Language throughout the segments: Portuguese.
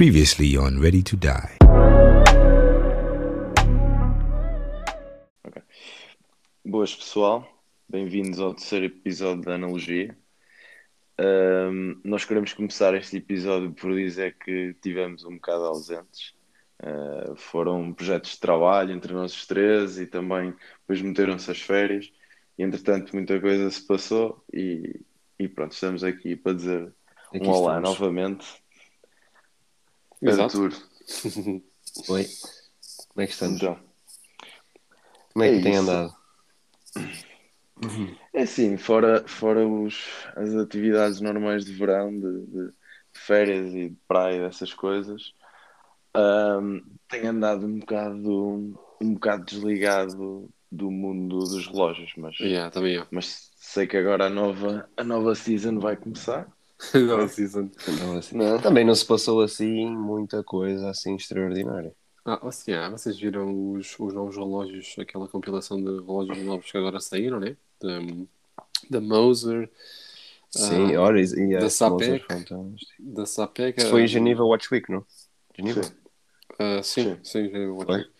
Previously on Ready to Die. Boas pessoal, bem-vindos ao terceiro episódio da Analogia. Ahm, nós queremos começar este episódio por dizer que tivemos um bocado ausentes. Ah, foram projetos de trabalho entre nós os três e também depois meteram-se as férias. E entretanto muita coisa se passou e, e pronto, estamos aqui para dizer Aqui um olá estamos. novamente. Exato. Arthur, Oi, como é que estamos? então. Como é que é tem isso. andado? É assim, fora, fora os, as atividades normais de verão, de, de- de férias e de praia, dessas coisas, ahm, tenho andado um bocado, um bocado desligado do mundo dos relógios, mas, Yeah, mas sei que agora a nova, a nova season vai começar. Não, season. Não, assim, Não. Também não se passou assim muita coisa assim extraordinária. Ah, assim, ah, vocês viram os, os novos relógios, aquela compilação de relógios novos que agora saíram, né? Da, da Moser, Sim, Ah, horas e da Sapec. da Sapec. Foi ah, em Geneva Watch Week, não? Geneva? Sim. ah, sim, Sim. sim, vou Foi? dizer.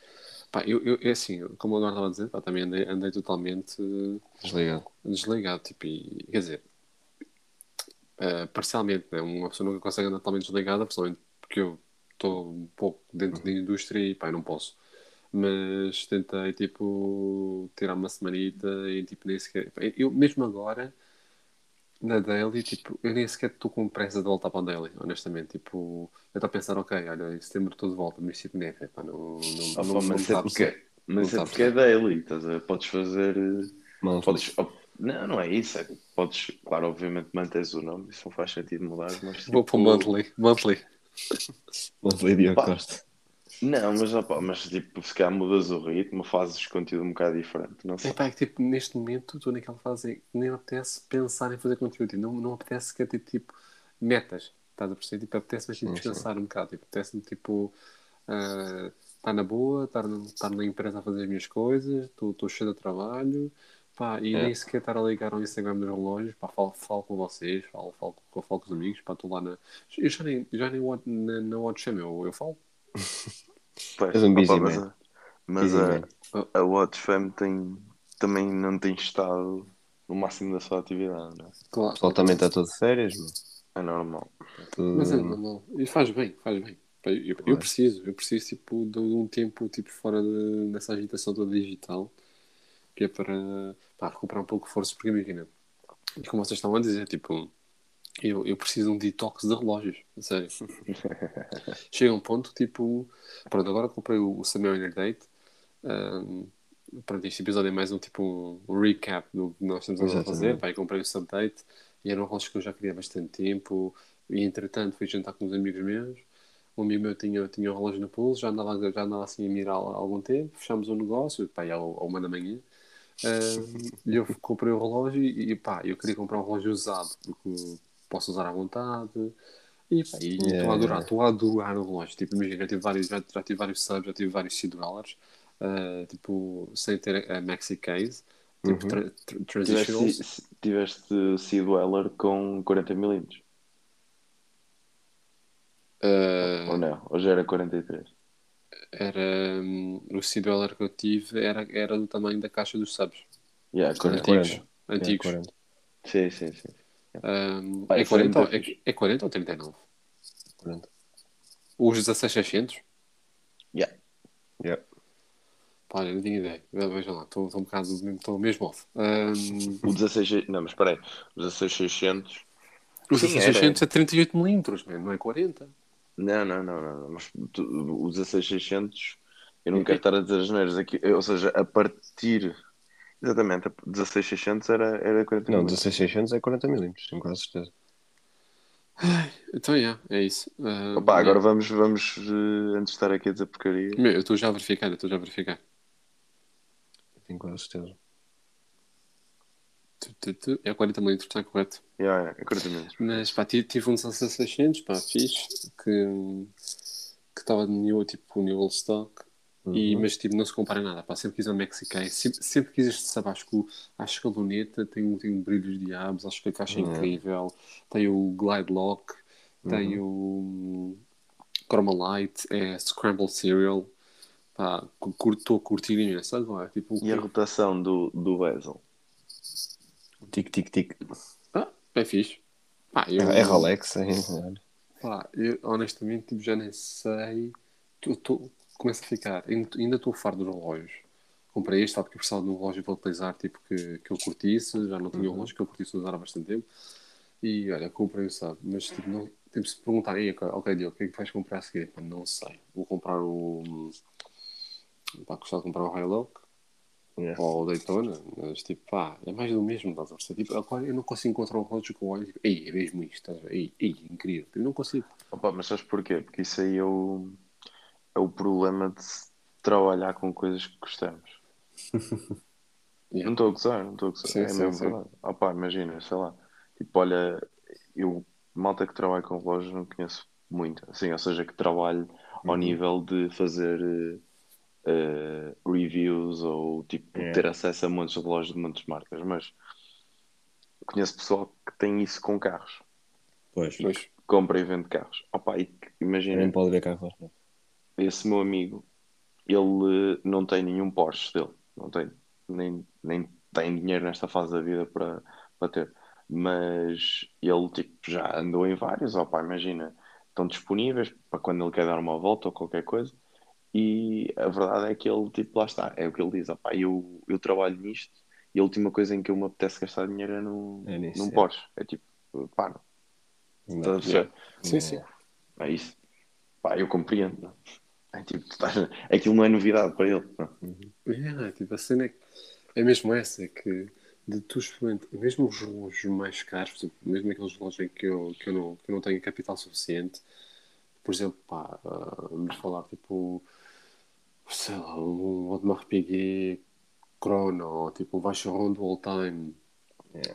Pá, eu, eu, é assim, como agora estava a dizer, pá, também andei, andei totalmente Desligado. desligado, tipo, e, quer dizer, eh, parcialmente, né? Uma pessoa nunca consegue andar totalmente desligada, principalmente porque eu estou um pouco dentro da indústria e, pá, não posso. Mas tentei, tipo, tirar uma semanita e, tipo, nem sequer... Eu, mesmo agora, na Daily, tipo, eu nem sequer estou com pressa de voltar para a Daily, honestamente. Tipo, eu estou a pensar, ok, olha, em setembro estou de volta, mas tipo, né, pá, não, não, Ah, não, pá, não, mas está é porque, mas Não é porque é daily, estás a? Podes fazer. eh, Monthly. Podes, não, não é isso. É, que podes, claro, obviamente mantens o nome, isso não faz sentido mudar, mas Vou para o tipo, monthly, monthly. Monthly Diogo Pá. Costa. Não, mas, opa, mas tipo, se calhar mudas o ritmo, fazes conteúdo um bocado diferente, não sei. É pá, é que tipo, neste momento estou naquela fase em que nem apetece pensar em fazer conteúdo, tipo, não, não apetece sequer ter tipo metas, estás a perceber? Tipo, apetece-me tipo, descansar um bocado, tipo, apetece-me tipo ah, estar na boa, estar, na- estar na empresa a fazer as minhas coisas, estou cheio de trabalho, pá, e É. nem sequer estar a ligar ao Instagram dos relógios, pá, falo, falo com vocês, falo, falo, com- falo com os amigos, pá, estou lá na. Eu já nem, já nem watch- na, na WhatsApp, eu, eu falo. Pois, És um opa, busy mas a, mas Busy a, man. a Watch Fam tem, também não tem estado no máximo da sua atividade, não é? Claro, O pessoal também está todo de férias, meu. É normal. Tudo- Mas é normal. E faz bem, faz bem. Eu, eu preciso, eu preciso tipo, de um tempo tipo, fora de- dessa agitação toda digital, que é para pá, recuperar um pouco de força, porque imagina, e como vocês estão a dizer, tipo, eu, eu preciso de um detox de relógios, sério. Chega um ponto, tipo, pronto, agora comprei o, o Samuel Inner Date. Um, pronto, este episódio é mais um tipo um recap do que nós estamos a fazer. Pá, comprei o Subdate e era um relógio que eu já queria há bastante tempo. E entretanto fui jantar com uns amigos meus. Um amigo meu tinha, tinha um relógio no pulso, já andava, já andava assim a mirar há algum tempo. Fechámos o negócio, pá, e ao, ao uma da manhã. Um, e eu comprei o relógio e pá, eu queria comprar um relógio usado porque posso usar à vontade. E pá, estou Yeah, a adorar, yeah. estou a adorar o relógio. Tipo, imagina, já tive vários, já, já tive vários subs, já tive vários 100 dólares, uh, tipo, sem ter a maxi case, tipo, Uhum. tra tra transitionals. Tiveste, tiveste sido Weller com 40mm, Uh, ou não? Ou já era 43? Era hum, o C-Dollar que eu tive era, era do tamanho da caixa dos subs. Yeah, Sim. 40. Antigos. 40. Antigos. 40. Sim, sim, sim. Um, Pá, é, isso é 40, muito ou- é, é 40 ou 39? 40. Os 16600? Yeah. Yeah. Pá, olha, não tinha ideia. Vejam lá, estou um bocado, estou mesmo off. Um, O 16. Não, mas espera aí. O 16600. o Sim, 16600 é 38 milímetros, man, não é 40. Não, não, não, não. Mas tu, o 16600. Eu não quero estar a dizer as neiras aqui. Ou seja, a partir. Exatamente, a 16600 era, era 40 Não, 16600 é 40 milímetros, tenho quase certeza. Então, yeah, é isso. Um, Opa, agora yeah. vamos, vamos eh, antes de estar aqui a dizer porcaria. Meu, eu estou já a verificar, eu estou já a verificar. Tenho quase certeza. É 40 milímetros, está correto. Yeah, yeah, é 40 minutos. Mas pá, tive, um 16600, pá, fixe, que que estava de new, tipo, new old stock. E, Uhum. mas tipo, não se compara nada, pá, sempre quis um Mexicai, sempre, sempre quis este, sabe, acho que, a luneta tem, um- tem um brilho de diabos, acho que a caixa é Uhum. incrível, tem o glide lock, tem o Light, é Scrambled Cereal. Pá, estou a curtir imenso agora. Tipo, E a rotação do, do bezel? Tic, tic, tic. ah, é fixe. Pá, eu, É Rolex, é. Pá, eu, honestamente tipo, já nem sei. Tô, tô, começo a ficar. Ainda estou farto dos relógios. Comprei este, sabe que eu precisava de um relógio para utilizar, tipo, que, que eu curtisse. Já não tinha um relógio que eu curtisse usar há bastante tempo. E olha, comprei o sabe. Mas tipo, não, tipo, se perguntarem, ok, ok, Diogo, o que é que vais comprar a seguir? Pá, não sei. Vou comprar o. Pá, gostava de comprar o Hilux Yeah. ou o Daytona, mas tipo, pá, é mais do mesmo, estás a perceber? Tipo, agora eu não consigo encontrar um relógio que eu olho e tipo, ei, é mesmo isto, estás? Ei, ei, incrível. Eu não consigo. Opa, mas sabes porquê? Porque isso aí é o, é o problema de trabalhar com coisas que gostamos. Yeah. Não estou a gozar, não estou a gozar. Sim, é sim, mesmo sim. verdade. Opa, imagina, sei lá. Tipo, olha, eu, malta que trabalha com relógios não conheço muito. Assim, ou seja, que trabalhe ao Uhum. nível de fazer eh, reviews ou tipo Yeah. ter acesso a montes de relógios de montes de marcas. Mas conheço pessoal que tem isso com carros. Pois. Pois, Compra e vende carros. Opa, e imagina. Nem pode ver carros. esse meu amigo, ele eh, não tem nenhum Porsche dele, não tem, nem, nem tem dinheiro nesta fase da vida para, para ter, mas ele tipo, já andou em vários, pá, imagina, estão disponíveis para quando ele quer dar uma volta ou qualquer coisa, e a verdade é que ele, tipo, lá está, é o que ele diz, ó pá, eu, eu trabalho nisto, e a última coisa em que eu me apetece gastar dinheiro é num, É nisso, num é. Porsche, é tipo, pá, não, a perceber? sim, sim. É isso. Pá, eu compreendo. não? É tipo, estás... aquilo não é novidade para ele. não? É, tipo, a cena é, que- é mesmo essa, é que de tu experimentar, mesmo os relógios mais caros, por exemplo, mesmo aqueles relógios em que eu, que eu, não, que eu não tenho capital suficiente, por exemplo, pá, ah, vamos falar tipo, sei lá, um Audemars Piguet Chrono, ou tipo um Vacheron do All Time,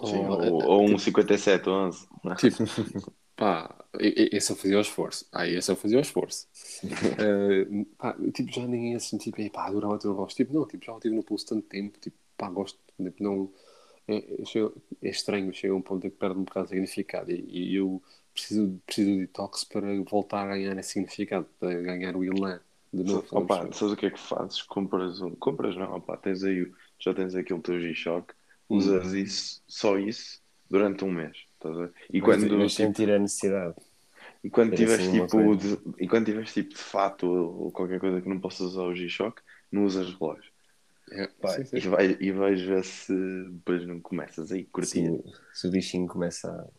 Sim, ou, ou, ou um 57, 11. não? Tipo, pá, esse eu fazia o esforço. Ah, esse eu fazia o esforço. Eh, pá, tipo, já nem esse, tipo, "Ei, pá, adorava ter um relógio. Tipo, não, tipo, já o tive no pulso tanto tempo, tipo, pá, gosto, tipo, não... É, é, é estranho, chega a um ponto em que perde um bocado de significado e, e eu preciso, preciso de detox para voltar a ganhar esse significado, para ganhar o Ilan de novo. Opa, sabes o que é que fazes? Compras um. Compras não, opa, tens aí, o- já tens aquele teu G-Shock, Hum. usas isso, só isso, durante um mês. Estás a ver? E Mas, quando, mas tipo, sentir a necessidade. e quando tiveres assim tipo, de, e quando tiveres tipo de fato ou, ou qualquer coisa que não possas usar o G-Shock, não usas relógio. É, Pá, sim, sim. E, vai, e vais ver se depois não começas aí, Se, curtir. o- se o bichinho começa a.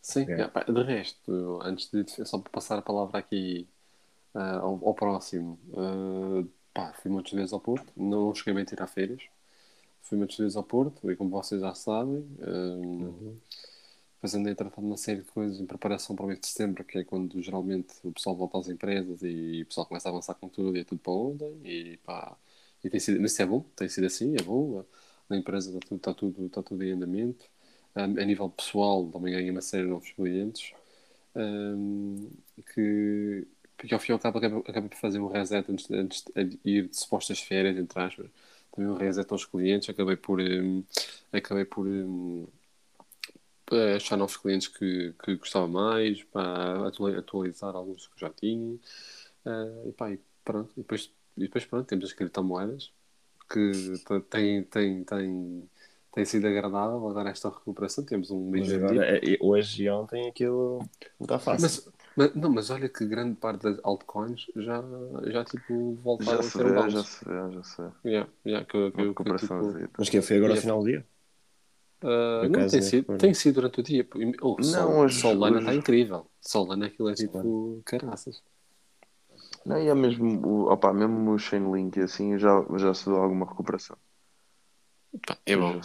Sim, É. é, pá, de resto, antes de só para passar a palavra aqui ah, ao, ao próximo, ah, pá, fui muitas vezes ao Porto, não cheguei bem a tirar feiras, fui muitas vezes ao Porto, e como vocês já sabem, depois andei a tratar de uma série de coisas em preparação para o mês de setembro, que é quando geralmente o pessoal volta às empresas e o pessoal começa a avançar com tudo e é tudo para ontem, e pá, e tem sido, mas isso é bom, tem sido assim, é bom, na empresa está tudo, está tudo, está tudo em andamento. Um, a nível pessoal, também ganhei uma série de novos clientes um, que, que ao fim e ao cabo acabei, acabei por fazer um reset antes, de- antes de ir de supostas férias, entre aspas. Também um reset aos clientes, acabei por, um, acabei por um, achar novos clientes que, que gostava mais, para atuali- atualizar alguns que já tinha. Uh, e, pá, e pronto, e depois, e depois pronto, temos as criptomoedas que tem, tem, tem, tem sido agradável agora esta recuperação. Temos um mês agora, é- hoje e ontem aquilo não está fácil. mas, mas- não, mas olha que grande parte das altcoins já, já tipo, voltaram Já a se ter um vê, bounce. já se vê, já se vê. Yeah, yeah, que, que, que, tipo. Mas que foi agora ao Yeah. final do dia? Por não, tem é sido, tem sido durante o dia. Oh, Não, Sol, hoje- Solana hoje- está incrível. Solana aquilo é tipo caraças. Não, e é mesmo, opa, mesmo o Chainlink e assim já, já se vê alguma recuperação. Pá, é bom.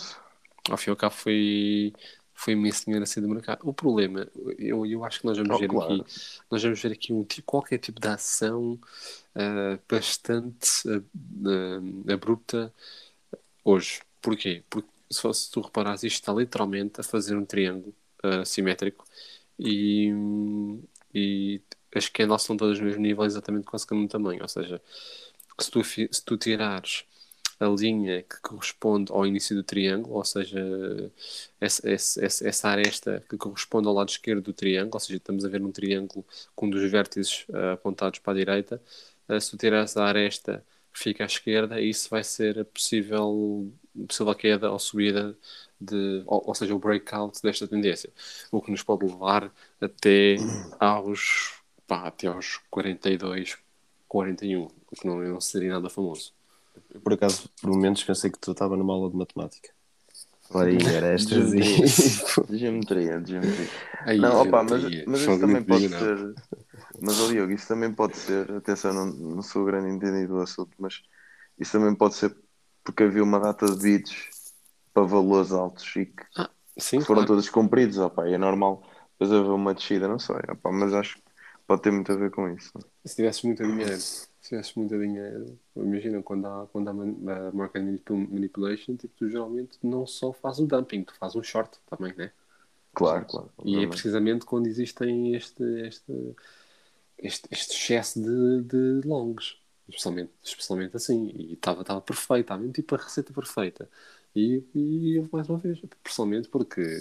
Ao fim e ao cabo foi, foi imenso dinheiro a sair do mercado. O problema, eu, eu acho que nós vamos Oh, ver claro. aqui, nós vamos ver aqui um qualquer tipo de ação ah, bastante ah, abrupta hoje. Porquê? Porque se, fosse- se tu reparares, isto está literalmente a fazer um triângulo ah, simétrico e, e as candles são todas no mesmo nível, exatamente quase que no mesmo tamanho. Ou seja, se tu, se tu tirares a linha que corresponde ao início do triângulo, ou seja, essa, essa, essa aresta que corresponde ao lado esquerdo do triângulo, ou seja, estamos a ver um triângulo com um dos vértices uh, apontados para a direita. Uh, se tu tirares a aresta que fica à esquerda, isso vai ser possível, possível queda ou subida de, ou, ou, seja, o breakout desta tendência, o que nos pode levar até aos, pá, até aos 42, 41, o que não, não seria nada famoso. Eu, por acaso, por momentos, pensei que tu estava numa aula de matemática. Falar em arestas e. Geometria, geometria. Aí, não, opa, mas, mas isso também pode não. ser. Mas, oh, Diogo, isso também pode ser. Atenção, não, não sou grande entendido do assunto, mas isso também pode ser porque havia uma data de bits para valores altos e que, ah, sim, que foram claro. todos compridos. Opa, é normal. Depois haver uma descida, não sei. Opa, mas acho que pode ter muito a ver com isso. Se tivesse muito dinheiro se tivesse muito dinheiro, imagina quando há, quando há a market manipulation, tipo, tu geralmente não só faz o dumping, tu faz um short também, né? Claro, claro. E é precisamente quando existem este, este, este, este excesso de, de longs, especialmente, especialmente assim. E estava perfeito, estava mesmo tipo a receita perfeita. E, e mais uma vez, pessoalmente porque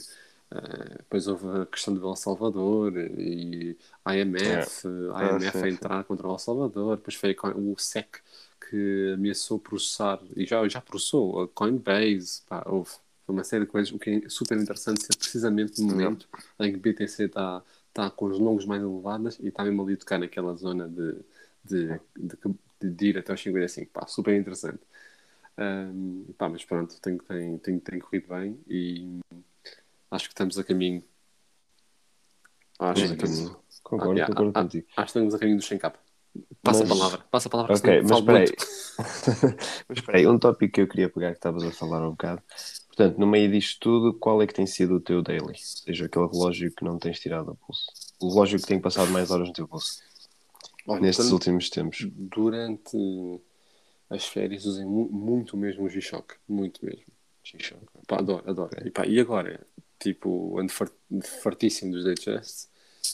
Uh, depois houve a questão do El Salvador e IMF, é. IMF ah, sim, a entrar sim. contra o El Salvador, depois foi o SEC que ameaçou processar, e já, já processou, a Coinbase, pá, houve uma série de coisas, o que é super interessante é precisamente no momento não. em que o BTC está tá com os longos mais elevados e está mesmo ali a tocar naquela zona de, de, de, de ir até os 55, pá, super interessante. Um, pá, mas pronto, tem, tem, tem, tem corrido bem e Acho que estamos a caminho. Acho que estamos. Concordo, ah, concordo ah, contigo. Acho que estamos a caminho do Shen Passa mas... a palavra. Passa a palavra. Ok, mas espera aí. mas espera aí, um tópico que eu queria pegar que estavas a falar um bocado. Portanto, no meio disto tudo, qual é que tem sido o teu daily? Ou seja, aquele relógio que não tens tirado a pulso. O relógio que tem passado mais horas no teu pulso. Olha, nestes então, últimos tempos. Durante as férias usei muito mesmo o G-Shock. Muito mesmo. G-Shock. Adoro, adoro. Okay. E, pá, e agora, tipo, ando fartíssimo dos Digest.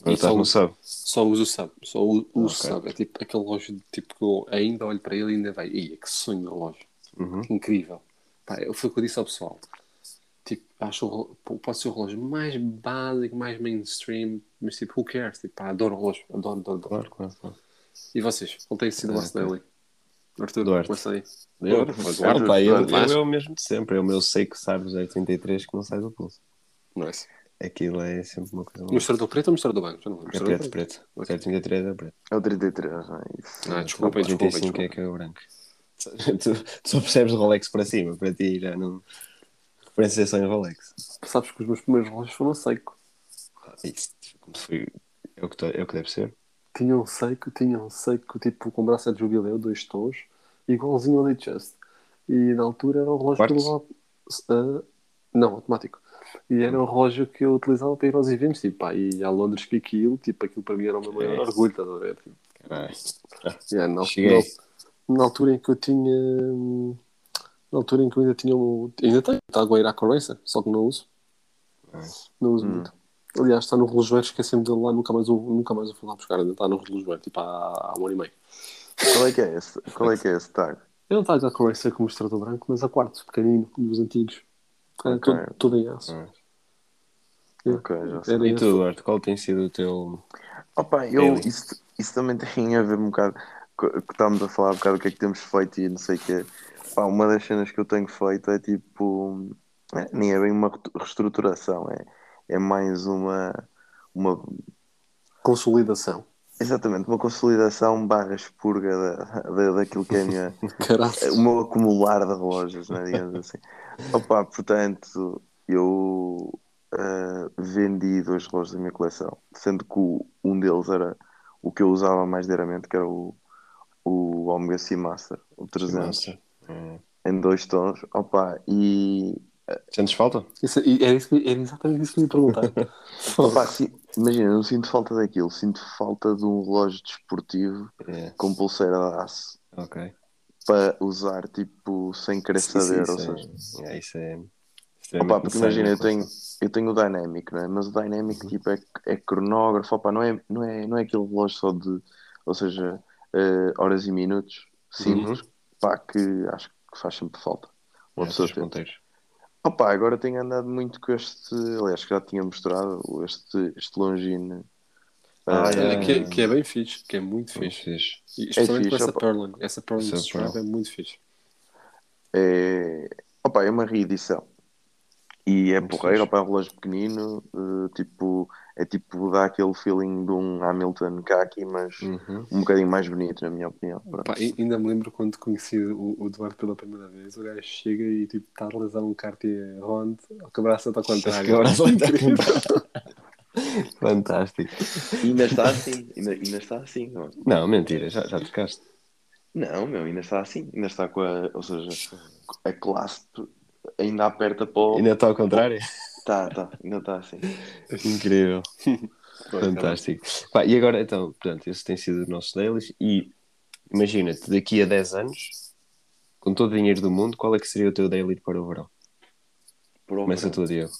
E estás no sub? Só uso o sub, só uso o okay. sub. É tipo aquele relógio tipo, que eu ainda olho para ele e ainda vai, ia, que sonho de relógio. Uhum. Incrível. Pá, foi o que eu disse ao pessoal. Tipo, acho pode ser o relógio mais básico, mais mainstream, mas tipo, who cares? Tipo, pá, adoro o relógio, adoro, adoro, adoro. Claro, claro, claro. E vocês? Qual tem sido o vosso daily? Arthur, Duarte. começa aí. Eu, Duarte, pá, eu, eu, eu, é o mesmo de sempre, é o meu Seiko Sarves 33 que não sai do pulso. Nice. Aquilo é sempre uma coisa. Mostrador preto ou mostrador branco? Já não lembro. É preto, preto. O 033 é preto. É o 33, não é isso. Ah, desculpa, o 35 é que é o branco. Tu, tu só percebes Rolex para cima, para ti já não. Referenciação em Rolex. Sabes que os meus primeiros relógios foram Seiko. Isso, foi. É o, que, é o que deve ser. Tinha um Seiko, tinha um Seiko tipo com braço de jubileu, dois tons, igualzinho ao Datejust. E na altura era o relógio que uh, Não, automático. E era o relógio que eu utilizava para ir aos eventos, tipo, pá, e a Londres que aquilo, tipo, aquilo para mim era o meu maior é. orgulho, estás a ver? Tipo, Caralho. Yeah, na, na, na, altura em que eu tinha. Na altura em que eu ainda tinha. Um, ainda tenho, está a Iraco Racer, só que não uso. Não uso hum. muito. Aliás, está no relojoeiro, esqueci-me dele lá, nunca mais, nunca mais o fui lá buscar, ainda está no relojoeiro, tipo, há, há um ano e meio. Qual é que é esse, Qual é, que é esse tag? Eu não está a Racer como mostrador branco, mas a quarto, pequenino, dos antigos. É okay. tudo, tudo aço. Hum. Ok, já sei. E tu, Eduardo, qual tem sido o teu. Opa, eu, isso, isso também tem a ver um bocado que estávamos a falar um bocado o que é que temos feito e não sei o que é. uma das cenas que eu tenho feito é tipo. É, nem é bem uma reestruturação, é, é mais uma, uma. Consolidação. Exatamente, uma consolidação barra expurga da, da, daquilo que é minha, o meu acumular de relógios, né, digamos assim. Opa, portanto, eu uh, vendi dois relógios da minha coleção, sendo que o, um deles era o que eu usava mais diariamente, que era o, o Omega Seamaster, o 300, hum. em dois tons. Opa, e Sentes falta? Isso, era, isso, era exatamente isso que me perguntar. Sim, imagina, eu não sinto falta daquilo, sinto falta de um relógio desportivo é. com pulseira de aço. Ok. Para usar, tipo, sem querer sim, saber. Sim, ou seja... é, isso é. Opa, porque imagina, eu tenho, eu tenho o Dynamic, não é? mas o Dynamic uhum. tipo, é, é cronógrafo, opa, não, é, não, é, não é aquele relógio só de, ou seja, uh, horas e minutos simples, uhum. pá, que acho que faz sempre falta. Uma É, pessoa ter. Opa, agora tenho andado muito com este, aliás, que já tinha mostrado, este, este Longine. Ah, Ah, é. Olha, que, é- que é bem fixe, que é muito fixe. fixe. E especialmente com fixe, essa opa. Perlin. Essa Perlin Essa é muito fixe. É, opa, é uma reedição. E é Muito porreiro, opa, é um relógio pequenino, eh, tipo, é tipo, dá aquele feeling de um Hamilton Kaki, mas Uhum. um bocadinho mais bonito, na minha opinião. Pá, ainda me lembro quando conheci o, o Eduardo pela primeira vez. O gajo chega e tipo, está a realizar um Cartier Ronde, que abraça está ao contrário. Que abraço ao Fantástico. E ainda está assim, ainda, ainda está assim, não é? Não, mentira, já, já tocaste. Não, meu, ainda está assim, ainda está com a, ou seja, a clasp ainda aperta para o... Ainda está ao contrário? Tá, tá, ainda está assim. Incrível. Fantástico. Pá, e agora, então, portanto, esse tem sido o nosso dailies. E imagina-te, daqui a 10 anos, com todo o dinheiro do mundo, qual é que seria o teu daily para o verão? Por Começa tu, Diego.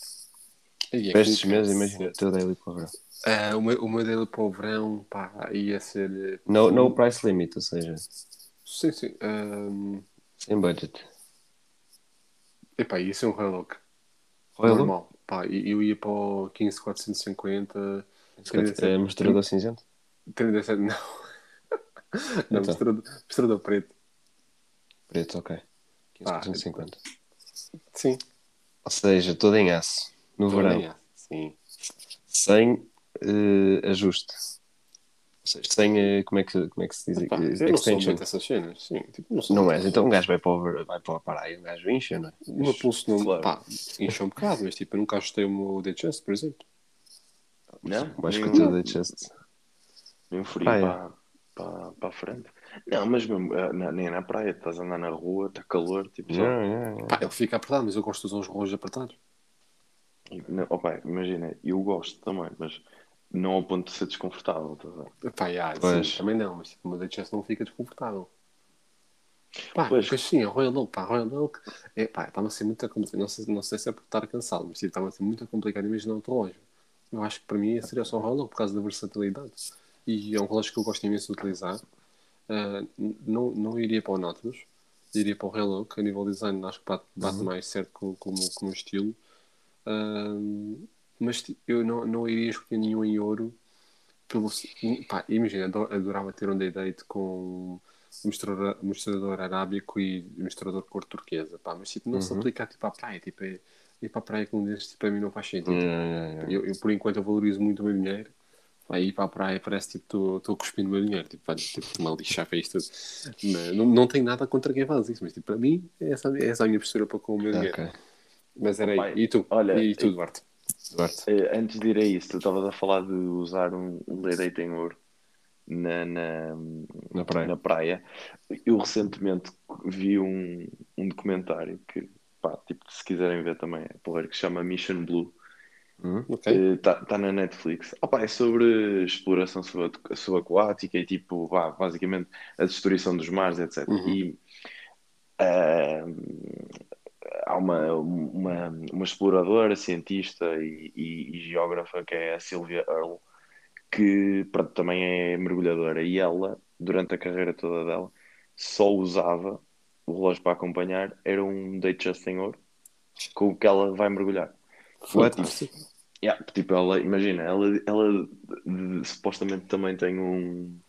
E é Para estes meses, imagina o teu daily para o verão. Ah, o, meu, o meu dele para o verão pá, ia ser. No, no price limit, ou seja, Sim, sim. ahm, sem budget. epá, ia ser um relógio. Royal Normal. Pá, eu ia para o 15450. É mostrador cinzento? 37, não. Então. Não, mostrador, mostrador preto. Preto, ok. Ah, 1550. Sim. Ou seja, todo em aço. No verão. Também é. Sim. Sem eh, ajuste. Seja, sem. eh, como, é que, como é que se diz? Pá, Eh, eu não sou muito essas cenas. Sim, tipo, não sou Não és, então um gajo vai para, o, vai para a praia, um gajo incha, não é? O meu pulso não. Claro. Pá, incha um bocado, mas tipo, eu nunca ajustei o meu dead chest, por exemplo. Não? Mais que o teu de chest. Mesmo frio Praia. para, para, para a frente. Não, mas mesmo, eh, na- nem na praia, estás a andar na rua, está calor, tipo, só. Não, não, não. Pá, ele fica apertado, mas eu gosto de usar os relógios apertados. Não, opa, imagina, eu gosto também, mas não ao ponto de ser desconfortável, ver? Pá, yeah, Pois. sim, também não, mas tipo, dead chest não fica desconfortável. Pá, Pois. pois sim, a Royal Oak, pá, a Royal Oak, é, pá, está-me a ser muito complicado. Não sei, não sei se é por estar cansado, mas tipo, está-me a ser muito complicado imaginar outro relógio. Eu acho que para mim seria só o Royal Oak por causa da versatilidade. E é um relógio que eu gosto imenso de utilizar. N- não, não iria para o Nautilus, iria para o Royal Oak. A nível de design, acho que bate, bate mais certo com, com, com o meu estilo. Ah, mas eu não, não iria escolher nenhum em ouro. Pelo, pá, imagina, ado- adorava ter um day-date com mostrador, mostrador arábico e mostrador cor turquesa, pá, mas tipo, não se Uhum. aplica tipo, à praia, tipo, é, ir para a praia com um destes, tipo, para mim não faz sentido. Eu, eu, por enquanto, eu valorizo muito o meu dinheiro. Aí ir para a praia parece tipo, estou estou cuspindo o meu dinheiro, tipo, vai, tipo, uma lixar para isto. Mas Não, não tenho nada contra quem faz isso, mas tipo, para mim, é essa, é essa a minha postura para com o meu dinheiro. Ok. Mas era aí. E tu? olha, e tu, Duarte? Eh, Antes de ir a isso, tu estavas a falar de usar um, um em ouro na, na, Na praia. na praia. Eu recentemente vi um, um documentário que, pá, tipo, se quiserem ver também, é porreiro, que se chama Mission Blue. Hum? Ok. Está tá na Netflix. Opa, é sobre exploração sub- subaquática e tipo, basicamente a destruição dos mares, etc. Uhum. E ah, há uma, uma, uma exploradora, cientista e, e- e geógrafa que é a Sylvia Earle, que pronto, também é mergulhadora. E ela, durante a carreira toda dela, só usava o relógio para acompanhar, era um Datejust em ouro, com o que ela vai mergulhar. Fantástico. Yeah, tipo, ela, imagina, ela, ela supostamente também tem um,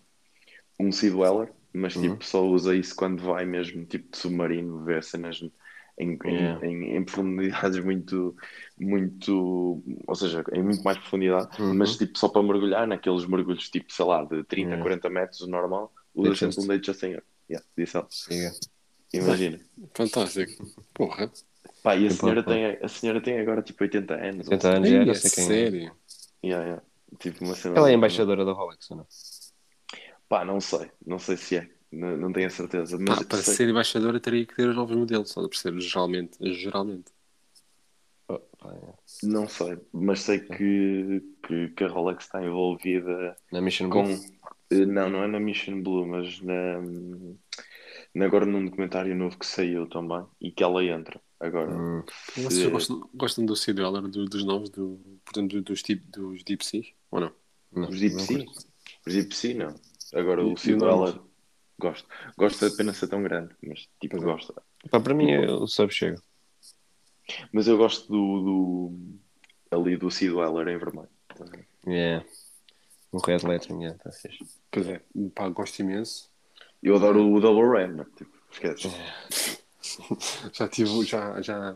um Sea Dweller, mas Uhum. tipo, só usa isso quando vai mesmo, tipo, de submarino, ver cenas em, Yeah. em, em profundidades muito, muito, ou seja, em muito mais profundidade, Uhum. mas tipo, só para mergulhar, naqueles mergulhos, tipo, sei lá, de 30, Yeah. 40 metros, o normal, usa Datejust. sempre um Datejust em ouro. Yeah, disse ela. Siga. Imagina. Fantástico. Porra. Pá, e a Tem senhora, tem, a senhora tem agora tipo 80 anos. ou 80 anos já, Ei, não é sei quem é. sério. Yeah, yeah. Tipo uma cena Ela é muito- embaixadora da Rolex, ou não? Pá, não sei. Não sei se é. Não, não tenho a certeza. Mas Pá, para sei- ser embaixadora teria que ter os novos modelos, só para ser geralmente. geralmente. Oh, é. não sei. Mas sei que, que, que a Rolex está envolvida Na Mission com. Blue? eh, Não, não é na Mission Blue, mas na, na- agora num documentário novo que saiu também e que ela entra. Agora, Hum. se- Vocês gostam, gostam do Sea Dweller, do, dos novos, do, portanto, do- dos, deep, dos Deep Sea? Ou não? Não, os Deep não Sea? Os Deep Sea, não. Agora E- o Sea Dweller, gosto. Gosto de apenas ser tão grande, mas tipo, é. gosto. Pá, para mim, o sub chega. Mas eu gosto do, do ali do Sid Weller em vermelho. Yeah. O red lettering, yeah, tá fixe. Pois é, pá, gosto imenso. Eu adoro o Double Red, né? tipo, esquece. Já tive, já, já,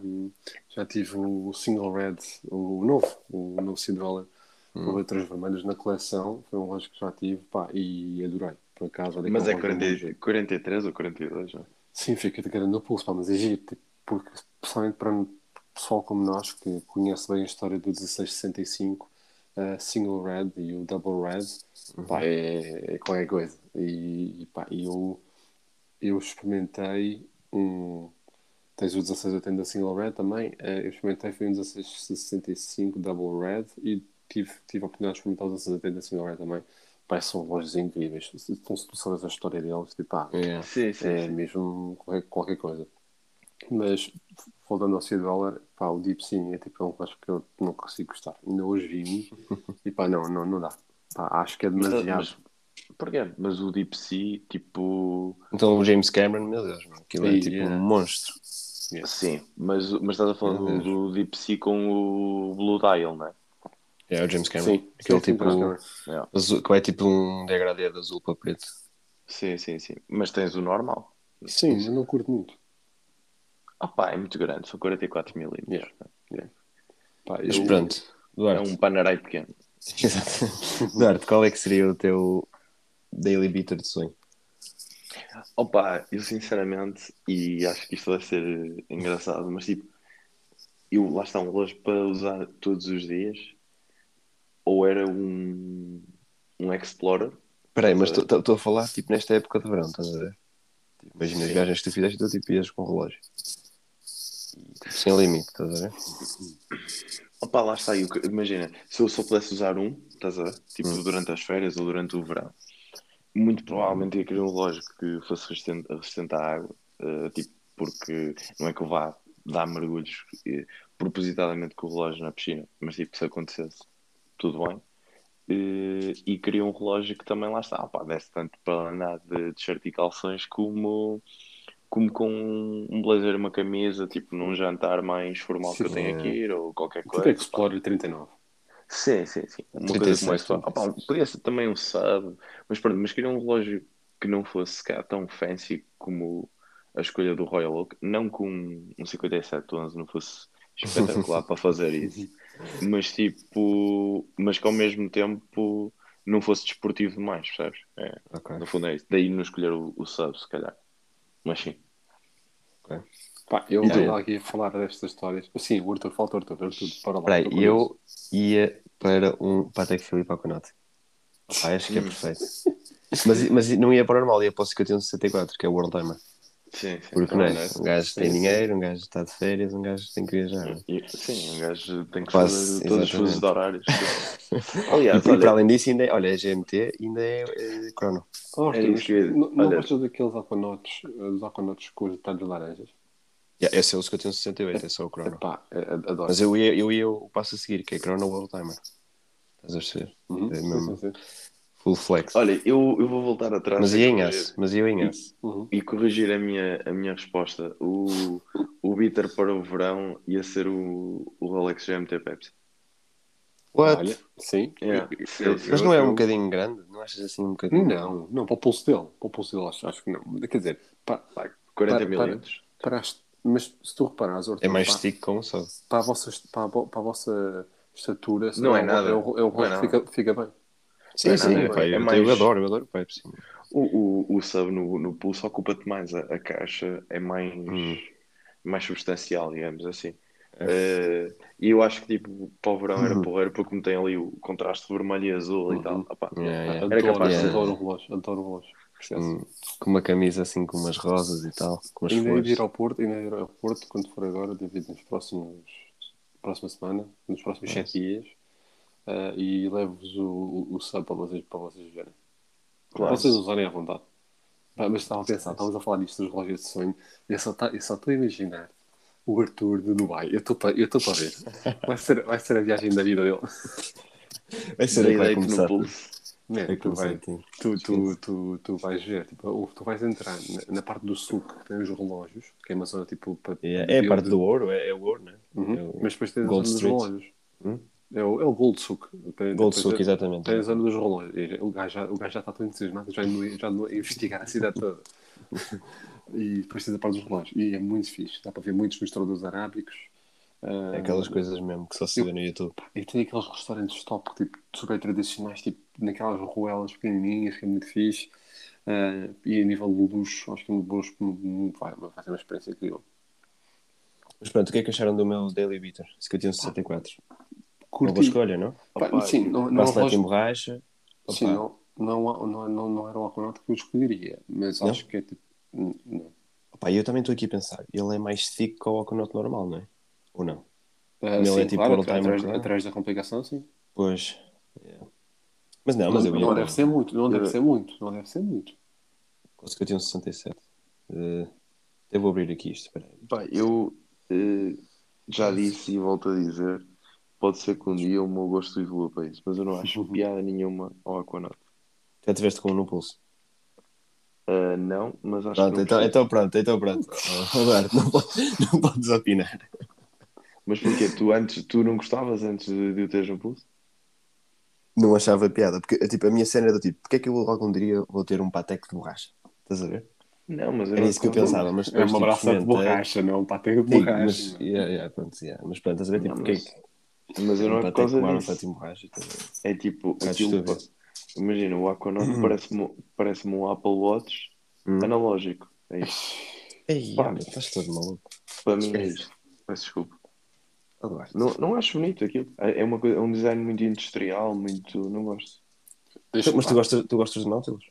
já tive o single red, o novo, o novo Cinderella, com letras vermelhas na coleção. Foi um relógio que já tive, pá, e adorei. Por acaso, que Mas é um relógio muito 40, 43 ou 42, não? Sim, fica de grande no pulso, pá, mas é giro, tipo, porque especialmente para pessoal como nós, que conhece bem a história do 1665, a Single Red e o Double Red, pá, é, é qualquer coisa. E, e, pá, eu, eu experimentei um. Tens o 1680 Single Red também. eh, Eu experimentei, foi um 1665 Double Red e tive, tive a oportunidade de experimentar o 1680 Single Red também. Pá, são relógios incríveis. Então, se tu sabes a história deles, tipo, Yeah. Sim, sim, é sim. mesmo qualquer, qualquer coisa. Mas, voltando ao Seed Dollar, pá, o Deep Sim é tipo um relógio que eu não consigo gostar. Ainda hoje vi e pá, não, não, não dá. Pá, acho que é Mas, demasiado. mas, porquê? Mas o Deep Sea, tipo. Então o James Cameron, meu Deus, mano, aquilo é Ih, tipo yeah. um monstro. Sim, mas, mas estás a falar do, do Deep Sea com o Blue Dial, não é? É o James Cameron. Sim, Aquele sim, tipo Yeah. azul, que é tipo um degradê de azul para preto. Sim, sim, sim. Mas tens o normal. Sim, mas não curto muito. Ah pá, é muito grande, são 44 milímetros. Pá, Mas eu- pronto, É Duarte. um Panerai pequeno. Exato. Duarte, qual é que seria o teu daily beater de sonho? Opa, eu sinceramente, e acho que isto vai ser engraçado, mas tipo, eu lá está um relógio para usar todos os dias, ou era um, um Explorer, Espera aí, mas estou a falar tipo nesta época de verão, estás a ver? Tipo, imagina as viagens que tu fizeste, tu tipo ias com o relógio. Tipo, sem limite, estás a ver? opa, lá está, eu, imagina, se eu só pudesse usar um, estás a ver? Tipo, durante as férias ou durante o verão, muito provavelmente ia querer um relógio que fosse resistente, resistente à água, eh, tipo, porque não é que eu vá dar mergulhos eh, propositadamente com o relógio na piscina, mas tipo, se acontecesse, tudo bem. Eh, e queria um relógio que também lá está, pá, desse tanto para andar de t-shirt e calções como, como com um blazer e uma camisa, tipo num jantar mais formal que eu Sim. tenho aqui ou qualquer Tipo coisa. pá. Explorer 39. Sim, sim, sim. Uma 36, coisa como essa. 36. Opa, podia ser também um sub, mas pronto, mas queria um relógio que não fosse se calhar, tão fancy como a escolha do Royal Oak, não com um 5711 não fosse espetacular para fazer isso, mas tipo, mas que ao mesmo tempo não fosse desportivo demais, percebes? É, Ok. no fundo é isso. Daí não escolher o, o sub, se calhar. Mas sim. Pá, eu estava aqui a falar destas histórias. Sim, o Arthur, falta o Arthur, Arthur, para lá. Espera aí, estou curioso. eu ia para um Patek Aquanaut. Pá, acho que é Hum. perfeito. Mas, mas não ia para o normal, ia para o 5164, que é o World Timer. Sim, sim. Porque não é? Honesto. Um gajo tem Sim, sim. dinheiro, um gajo está de férias, um gajo tem que viajar. não é? E- Sim, um gajo tem que Quase, fazer todos os exatamente. fusos de horários. E, Aliás, e para olha, além disso, ainda é, olha, é GMT, ainda é, é Chrono. Oh, É isso que eu não, não gostas daqueles aquanotes, os aquanotes com os detalhes laranjas? Yeah, esse é o 5168, é só o Chrono. Pá, é- é- adoro. Mas eu ia, eu ia o passo a seguir, que é Chrono World Timer. Estás a perceber? Uhum, é sim, mesmo. sim, sim. Full flex. olha, eu, eu vou voltar atrás mas e ia em aço, mas ia em aço. Uhum. e corrigir a minha, a minha resposta. O, o bitter para o verão ia ser o, o Rolex GMT Pepsi. What? Olha, sim. Yeah. Eu- Sim, eu- mas não é eu- um bocadinho grande? Não achas assim um bocadinho? Não, não, para o pulso dele. Para o pulso dele, acho, acho que não. Quer dizer, pá, pá, 40 Para- para- milímetros. paraste. Mas se tu reparares, É mais stick com só. para, a vossa, para, a, para a vossa estatura, Não é o- nada. É o, é o Não é relógio que fica, fica bem. Sim, é sim, nada, pá, é eu, mais- eu adoro, eu adoro o Pepsi. O, o, o sub no, no pulso ocupa-te mais. A, a caixa é mais, Hum. mais substancial, digamos assim. Eh, e eu acho que tipo, para o verão era Uhum. porreiro porque me tem ali o contraste vermelho e azul e tal. Uhum. Opá, Yeah, yeah. Era Adoro, capaz de- adoro o relógio, adoro o relógio. Hum, com uma camisa assim com umas rosas e tal, com umas Ainda flores. ir ao Porto, ainda ir ao Porto quando for agora, devido nos próximos próxima semana, nos próximos sete dias, eh, e levo-vos o, o, o sub para vocês, para vocês verem. Claro. Vocês usarem à vontade. Pá, mas estava a pensar, estávamos a falar disto dos relógios de sonho, eu só tá- estou a imaginar o Arthur de Dubai. Eu estou para eu estou para ver. Vai ser, vai ser a viagem da vida dele. Vai ser vai deito no pulso. Man, tu, Aquele vai, tu, tu, tu, tu vais ver, tipo, tu vais entrar na, na parte do suco que tem os relógios, que é uma zona tipo. para- É, é a parte do ouro, é, é o ouro, né? Uhum. É o Mas depois tens Gold a zona Street. dos relógios. Hum? É, o, é o Gold Souk. Tem, Gold depois Souk, é- exatamente. Tem a zona dos. E O gajo já, o gajo já está todo entusiasmado, já andou, já andou a investigar a cidade toda. e depois tens a parte dos relógios. E é muito fixe. Dá para ver muitos misturadores arábicos. Ah, É Aquelas coisas mesmo que só se vê no YouTube. E tem aqueles restaurantes top, tipo, super tradicionais, tipo, naquelas ruelas pequenininhas, que é muito fixe. Ah, e a nível de luxo, acho que é um muito- vai, vai ser uma experiência incrível. Mas pronto, o que é que acharam do meu Daily Beater? 5164. Uma Curti. boa escolha, não? Pá, Opa, sim, não, não, em borracha. sim, não, não, não, não, não era o Aquanaut que eu escolheria, mas Não? acho que é tipo. Não. Opa, eu também estou aqui a pensar. Ele é mais thick que o Aquanaut normal, não é? Ou não? Ele sim, é tipo claro, atrás, claro. atrás da complicação, sim. Pois. yeah. Mas não, mas eu ia não deve ser muito, não deve Eu- ser muito, não deve ser muito. com 5167. Uh, eu vou abrir aqui isto, espera aí. Pá, eu eh, já disse e volto a dizer, pode ser que um dia o meu gosto evolua para isso, mas eu não acho piada nenhuma ao Aquanaut. Já tiveste com um no pulso? Ah, não, mas acho Pronto, que então, então pronto, então pronto. Roberto, não, podes- não podes opinar. Mas porquê? Tu, antes, tu não gostavas antes de, de o teres no pulso? Não achava piada, porque tipo, a minha cena era do tipo, porque é que eu algum dia vou ter um pateco de borracha? Estás a ver? Não, mas eu Era isso que eu pensava, mas É uma tipo, braça de borracha, não um patê de Sim, borracha. mas, yeah, yeah, pronto, yeah. mas pronto, estás a ver? Tipo, Não, porque é mas- que Mas eu não é por causa disso. ver? É tipo, aquilo, imagina, o Aquanaut parece-me parece um Apple Watch Hum. analógico. É isto. Ei, Pá. estás todo maluco. Para mim é isto. Peço desculpa. Não, não acho bonito aquilo. É é uma coisa, é um design muito industrial, muito. Não gosto. Deixa- Mas tu gostas, tu gostas de Nautilus?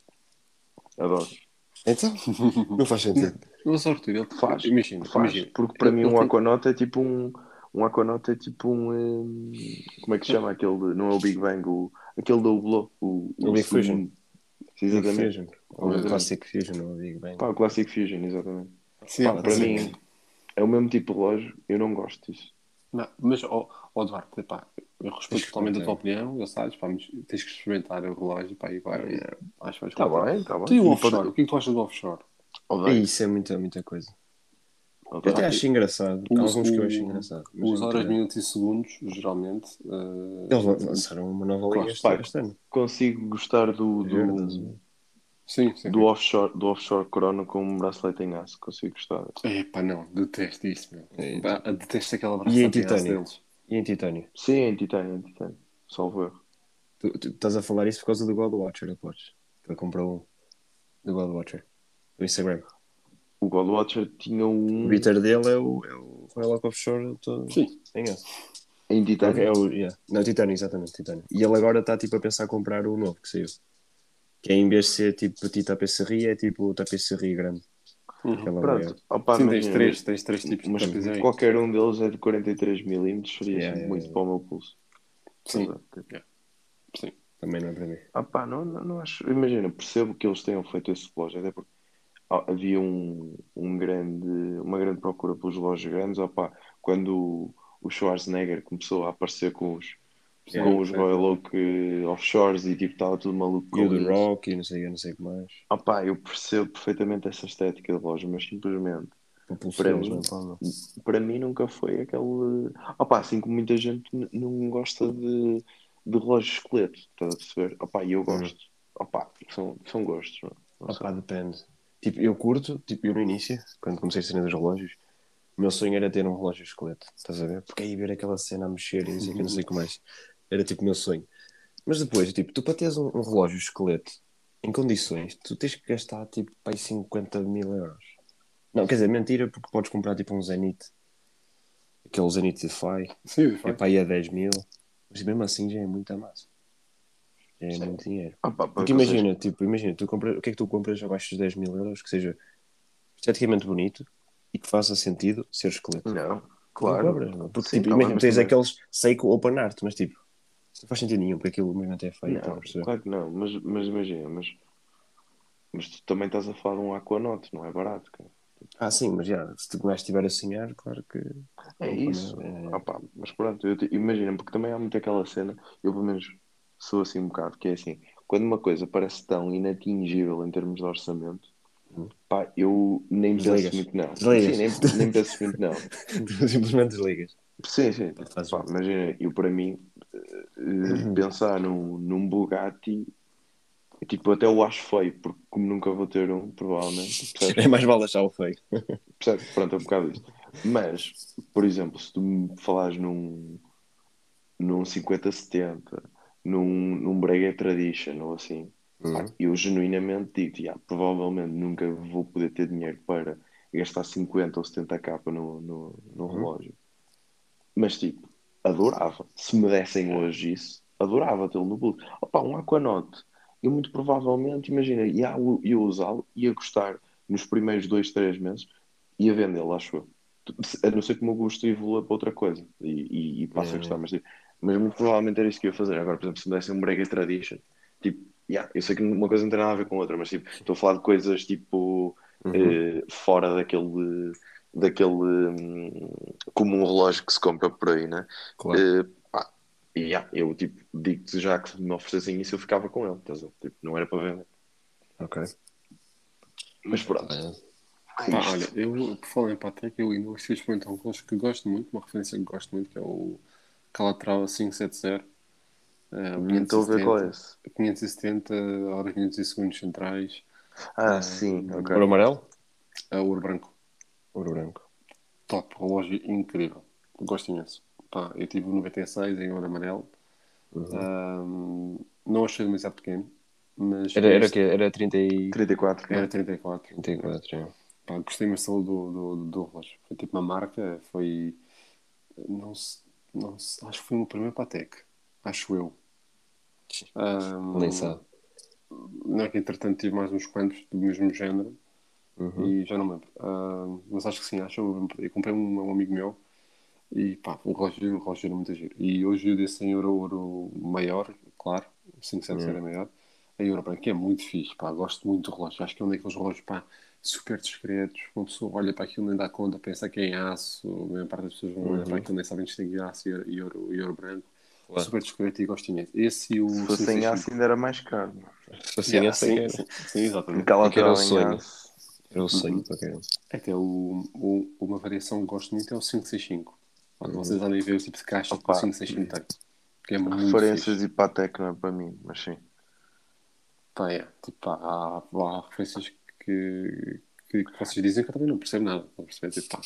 Adoro. Então? Não faz sentido. Mas Arthur, ele Faz, Imagina, Faz, imagina. porque para Ele- mim um tem- Aquanaut é tipo um. Um Aquanaut é tipo um. hum, como é que se chama aquele? de- Não é o Big Bang, o, aquele da Hublot. O, O Big Fusion. Sim, Big Exatamente. Fusion. Ou o Exatamente. Classic Fusion, ou o Big Bang. Pá, o Classic Fusion, exatamente. Sim, Pá, para sim. mim é o mesmo tipo de relógio, eu não gosto disso. Não, mas, ó ó, Eduardo, epá, eu respeito totalmente a tua opinião, já sabes, pá, mas tens que experimentar o relógio, pá, e vai, acho que vais Está gostar. bem, está bem. Tu e o offshore, o que é que tu achas do offshore? Odeio, Isso é muita, muita coisa. Eu até acho engraçado. Há Os- alguns que eu acho engraçado. mas Os é horas, minutos e segundos, geralmente. eh, Eles lan- lançaram uma nova linha Gosto, este, pá. este ano. Consigo gostar do, Verdes. do, Sim, sim. do, offshore, do offshore Corona com um bracelete em aço. Consigo gostar. Epá, não, detesto isso, meu. É. Pá, detesto aquela E em bracelete em aço titânio? deles. E em titânio? Sim, em titânio, em titânio. Salvo erro. Tu, tu estás a falar isso por causa do God Watcher, aposto. Que ele comprou um. Do God Watcher. Do Instagram. O Goldwatcher tinha O um bitter dele é o, é o Royal Offshore todo Sim. em aço. em titânio. É o, yeah. Não, Titânio, exatamente, Titânio. E ele agora está tipo a pensar em comprar o novo que saiu. Que é em vez de ser tipo petit tapeçaria, é tipo tapeçaria grande. Uhum. Pronto. Opa, Sim, tens três, tens três tipos de Mas tapeçaria. qualquer um deles é de 43 milímetros, seria Yeah, sempre yeah, muito yeah. para o meu pulso. Sim, ver? sim. Também não é para mim. Ah pá, não, não, não acho. Imagina, percebo que eles tenham feito esse relógio, até porque havia um, um grande, uma grande procura pelos relógios grandes. Pá, quando o, Schwarzenegger começou a aparecer com os, Yeah, com os. Royal Oak eh, offshores e tipo estava tudo maluco E o isso. Rock e não sei, não sei o que mais. Pá, eu percebo perfeitamente essa estética de relógio, mas simplesmente Para deles mim- é para mim nunca foi aquele. Pá, assim como muita gente não gosta de, de relógio esqueleto, estás a perceber? E eu gosto. Ah pá, são, são gostos, sei. pá, depende. Tipo, eu curto, tipo, eu no início, quando comecei a cena dos relógios, o meu sonho era ter um relógio esqueleto, estás a ver? Porque aí ver aquela cena a mexer e não sei o que, não sei o que mais. Era tipo o meu sonho. Mas depois, tipo, tu para teres um, um relógio esqueleto em condições, tu tens que gastar tipo para aí 50 mil euros. Não, quer dizer, mentira, porque podes comprar tipo um Zenith, aquele Zenith Defy, Sim, é para aí a 10 mil, mas mesmo assim já é muita massa. É muito dinheiro. Ah pá, Porque imagina, tipo, imagina, tu compras, o que é que tu compras abaixo dos 10 mil euros que seja esteticamente bonito e que faça sentido ser esqueleto? Não, Não claro. cobras, não. Porque, Sim, tipo, tá imagina, tens aqueles Seiko Open Art, mas tipo, não faz sentido nenhum, porque aquilo mesmo até é feio, Não, claro que não, mas, mas imagina, mas, mas tu também estás a falar de um Aquanaut, não é barato, cara. Ah, sim, mas já, se tu mais estiver a sonhar, claro que. É isso. é- Ah pá, mas pronto, te- imagina, porque também há muito aquela cena, eu pelo menos sou assim um bocado, que é assim, quando uma coisa parece tão inatingível em termos de orçamento, Hum. pá, eu nem Desligas. penso muito não. Desligas. Sim, nem, nem penso muito não. Simplesmente desligas. Sim, sim. Pá, imagina, eu para mim, eh, Uhum. pensar num, num Bugatti, tipo, até eu acho feio, porque como nunca vou ter um, provavelmente, percebes? É mais vale achar o feio. Percebes? Pronto, é um bocado isso. Mas, por exemplo, se tu me falares num, num 50-70, num, num Brega Tradition ou assim, pá, eu genuinamente digo, "Ya, provavelmente nunca vou poder ter dinheiro para gastar 50 ou 70 capa no, no, no relógio. Mas, tipo, adorava. Se me dessem hoje isso, adorava tê-lo no bolso. Opa, um Aquanaut, eu muito provavelmente, imagina, ia, ia usá-lo, ia gostar nos primeiros dois, três meses, ia vendê-lo, acho eu. A não ser que o meu gosto evolua para outra coisa e, e, e passe a gostar, mas, tipo, mas muito provavelmente era isso que eu ia fazer. Agora, por exemplo, se me dessem um Brega Tradition, tipo, yeah, eu sei que uma coisa não tem nada a ver com a outra, mas tipo, estou a falar de coisas tipo Uhum. eh, fora daquele daquele como um relógio que se compra por aí, né? Claro. Eh, pá, e yeah, eu tipo digo-te já que se me oferecessem isso eu ficava com ele, estás a ver? Tipo, não era para vender. Ok. Mas pronto. É. É olha, eu, por falar em Patek, eu ainda de experimentar um relógio que gosto muito, uma referência que gosto muito, que é o Calatrava 570. É, o Não estou a ver qual é esse. 570, hora 500 segundos centrais, Ah, sim, ok. Ouro amarelo? a ouro branco. Ouro branco. Top, relógio incrível. Gosto imenso. Pá, eu tive o 96 em ouro amarelo. Ahm, não achei demasiado pequeno, mas Era, era o quê? Era 30 e... 34. Era 34. 34, é. Pá, gostei imenso do, do, do relógio. Foi tipo uma marca, foi. Não se, não acho que foi o meu primeiro Patek. Acho eu. Ahm, Nem sabe. Não é que entretanto tive mais uns quantos do mesmo género Uhum. e já não me lembro. Ahm, mas acho que sim, acho eu, eu comprei um, um amigo meu e pá, o relógio, o relógio era muito giro. E hoje eu desse em euro, ouro maior, claro, 500 era maior. A euro branco que é muito fixe, pá, gosto muito do relógio. Acho que é um daqueles relógios, pá, super discretos. Uma pessoa olha para aquilo nem dá conta, pensa que é em aço. A maior parte das pessoas vão olhar para aquilo nem sabem distinguir aço e e ouro, e ouro branco. Claro. Super discreto e gosto imenso. Esse e o Se fosse em 565. aço ainda era mais caro. Se fosse Yeah, essa, sim, era, sim, sim, exatamente. Aquela que era o em sonho. aço. era o sonho para quem Até o, o, uma variação que gosto muito é o 565. Quando vocês andem a ver o tipo de caixa que o Opa. 565 tem. Que é muito Referências fixe. e Patek não é para mim, mas sim. Pá, é. Tipo, há, há referências que, que, que vocês dizem que eu também não percebo nada. Não percebo, tipo, pá.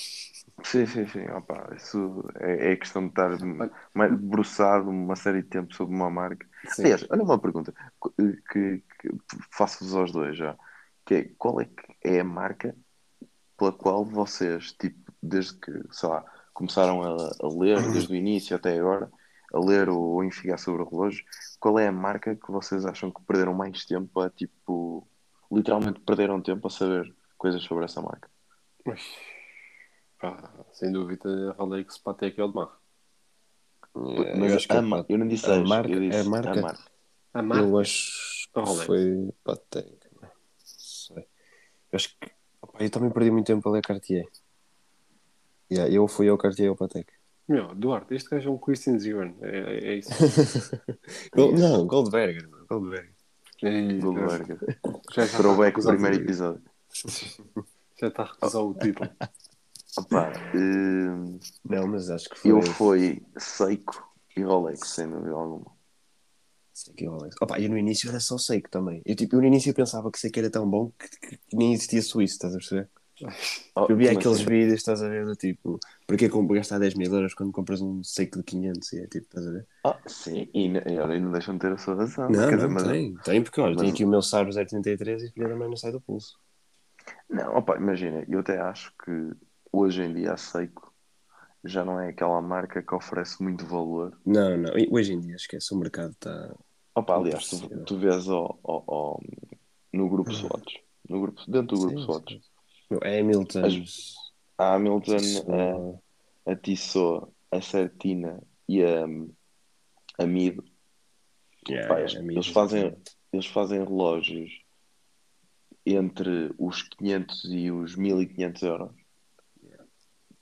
Sim, sim, sim. Opa, isso é, é questão de estar mais debruçado uma série de tempo sobre uma marca. Sim. Aliás, olha uma pergunta que, que faço-vos aos dois já. Que é, qual é que é a marca pela qual vocês, tipo, desde que, sei lá, começaram a, a ler, desde o início até agora, a ler ou a investigar sobre o relógio, qual é a marca que vocês acham que perderam mais tempo a, tipo, literalmente perderam tempo a saber coisas sobre essa marca? Mas, pá, sem dúvida, a Rolex Patek é o de mar. É, Mas eu acho que a é Pat- eu não disse a as, marca- eu disse a marca- a marca. A marca. Eu acho A que foi Patek. Eu acho que. Opa, eu também perdi muito tempo a ler Cartier. Yeah, eu fui ao Cartier ao Patek. Meu, Duarte, este gajo é um Christian Zion. É, é, é isso. Gold- não, Goldberger. Goldberger. É, Goldberger. Já está Throwback recusar primeiro o- episódio. Já está a recusar o título. Opa, hum, Não, mas acho que foi. eu fui Seiko e Rolex, sem dúvida alguma. Seiko e Rolex. Opa, eu no início era só Seiko também. Eu, tipo, eu no início pensava que Seiko era tão bom que, que- que nem existia Suíço, estás a perceber? Oh, Eu como aqueles assim? vídeos, estás a ver, tipo, porque comp- gastar 10 mil euros quando compras um Seiko de 500 e é tipo, estás a ver? Ah, sim, e, e olha, não deixam de ter a sua razão. Não, dizer, não, mas- tem, tem, porque olha, tem mas- aqui o meu Saros 033 e filha da mãe não sai do pulso. Não, opa, imagina, eu até acho que hoje em dia a Seiko já não é aquela marca que oferece muito valor. Não, não, hoje em dia esquece, o mercado está. Opa, aliás, tu, tu vês ao- ao- no grupo SWOT, no grupo, dentro do grupo Sim, SWOT, É Hamilton. a Hamilton, Tissot. a, a Tissot, a Certina e a, a Mido, Yeah, pá, yeah, eles, é fazem, eles fazem relógios entre os 500 e os 1500 euros.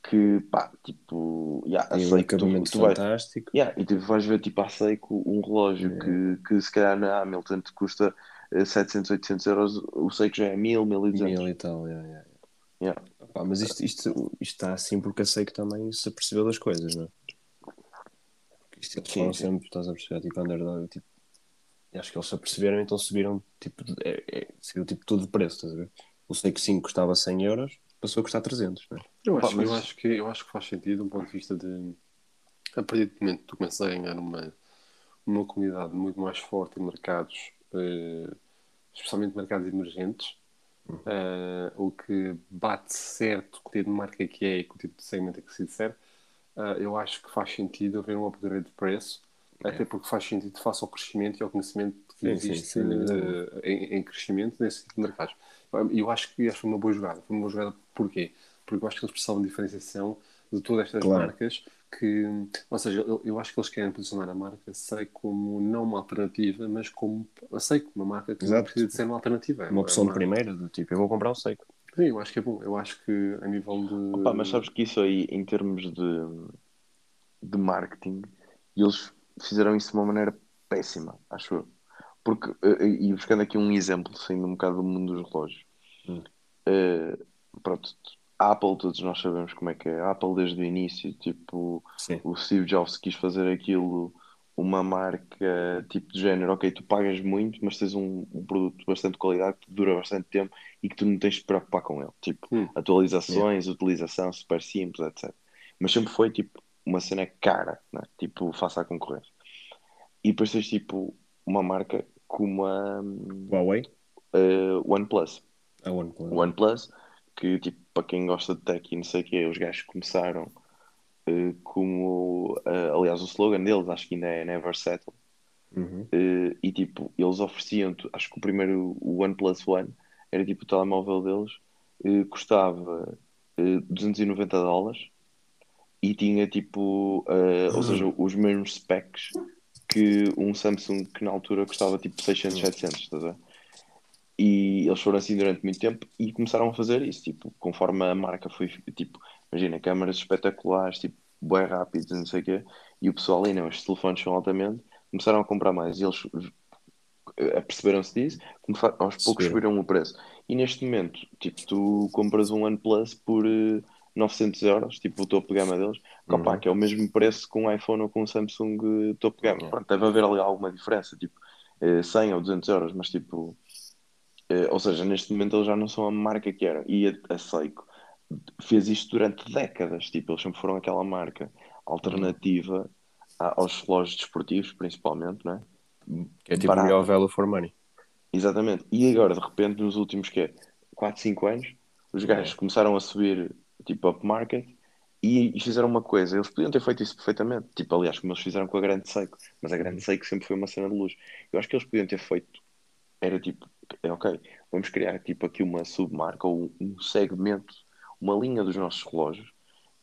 que, pá, tipo, yeah, a Tem um Seiko, tu, acabamento tu vais, fantástico. yeah, e tu vais ver, tipo, a Seiko um relógio que, que se calhar na Hamilton te custa eh, 700, 800 euros, o Seiko já é 1000, 1200. Mil e tal, yeah, yeah. Yeah. Pá, mas isto, isto, isto está assim porque eu sei que também se apercebeu das coisas, não é? Porque isto eles Sim, falam sim. sempre, estás a perceber, tipo underdog, tipo, acho que eles se aperceberam, então subiram, tipo, é, é, subiu tipo tudo de preço, estás a ver? O Seiko 5 custava 100 euros, passou a custar 300, não é? Eu Pá, acho, mas- eu, acho que, eu acho que faz sentido de um ponto de vista de a partir do momento que tu começas a ganhar uma, uma comunidade muito mais forte em mercados, eh, especialmente mercados emergentes, eh, o que bate certo com o tipo de marca que é e com o tipo de segmento a que se disser, eh, eu acho que faz sentido haver um upgrade de preço, até porque faz sentido face ao crescimento e ao conhecimento que Sim, sim, existe sem dúvida. eh, em, em crescimento nesse tipo de mercados. Eu acho que foi uma boa jogada. Foi uma boa jogada porquê? Porque eu acho que eles precisavam de diferenciação de todas estas Claro. marcas que, ou seja, eu, eu acho que eles querem posicionar a marca sei como não uma alternativa, mas como a sei como uma marca que Exato. precisa de ser uma alternativa. É Uma opção de uma- primeira, do tipo, eu vou comprar o Seiko. Sim, eu acho que é bom. Eu acho que a nível de. Opa, mas sabes que isso aí, em termos de, de marketing, eles fizeram isso de uma maneira péssima, acho eu. Porque, eh, e buscando aqui um exemplo, saindo um bocado do mundo dos relógios, Hum. eh, pronto, a Apple, todos nós sabemos como é que é. A Apple, desde o início, tipo, Sim. o Steve Jobs quis fazer aquilo uma marca tipo de género, ok, tu pagas muito, mas tens um, um produto bastante de qualidade que dura bastante tempo e que tu não tens de te preocupar com ele. Tipo, Hum. atualizações, utilização super simples, etc. Mas sempre foi tipo uma cena cara, né? tipo, face à concorrência. E depois tens tipo uma marca como a Huawei, uh, OnePlus. a OnePlus. OnePlus, que tipo, para quem gosta de tech e não sei o quê, os gajos começaram eh, como, eh, aliás, o slogan deles acho que ainda é Never Settle. Uhum. Eh, e tipo, eles ofereciam, acho que o primeiro, o OnePlus One, era tipo o telemóvel deles, custava eh, 290 dólares e tinha tipo, eh, ou seja, os mesmos specs que um Samsung que na altura custava tipo 600, 700, estás a ver? E eles foram assim durante muito tempo e começaram a fazer isso, tipo, conforme a marca foi, tipo, imagina, câmaras espetaculares, tipo, bem rápidas, não sei o quê, e o pessoal aí, não, estes telefones são altamente, começaram a comprar mais e eles eh, aperceberam-se disso, começaram- aos poucos Subiram. subiram o preço. E neste momento, tipo, tu compras um OnePlus por eh, 900 euros, tipo o topo gama deles, Uhum. que é o mesmo preço que um iPhone ou com um Samsung eh, topo gama. Yeah. Pronto, deve haver ali alguma diferença, tipo eh, 100 ou 200 euros, mas tipo, eh, ou seja, neste momento eles já não são a marca que eram. E a, a Seiko fez isto durante décadas, tipo, eles sempre foram aquela marca alternativa a- aos relógios desportivos, principalmente, não é? Que é tipo o Barata. melhor value for money. Exatamente. E agora, de repente, nos últimos que 4, 5 anos, os gajos É. começaram a subir tipo upmarket e, e fizeram uma coisa. Eles podiam ter feito isso perfeitamente. Tipo, aliás, como eles fizeram com a Grande Seiko. Mas a Grande Seiko sempre foi uma cena de luz. Eu acho que eles podiam ter feito. Era tipo, é ok, vamos criar tipo aqui uma submarca ou um segmento, uma linha dos nossos relógios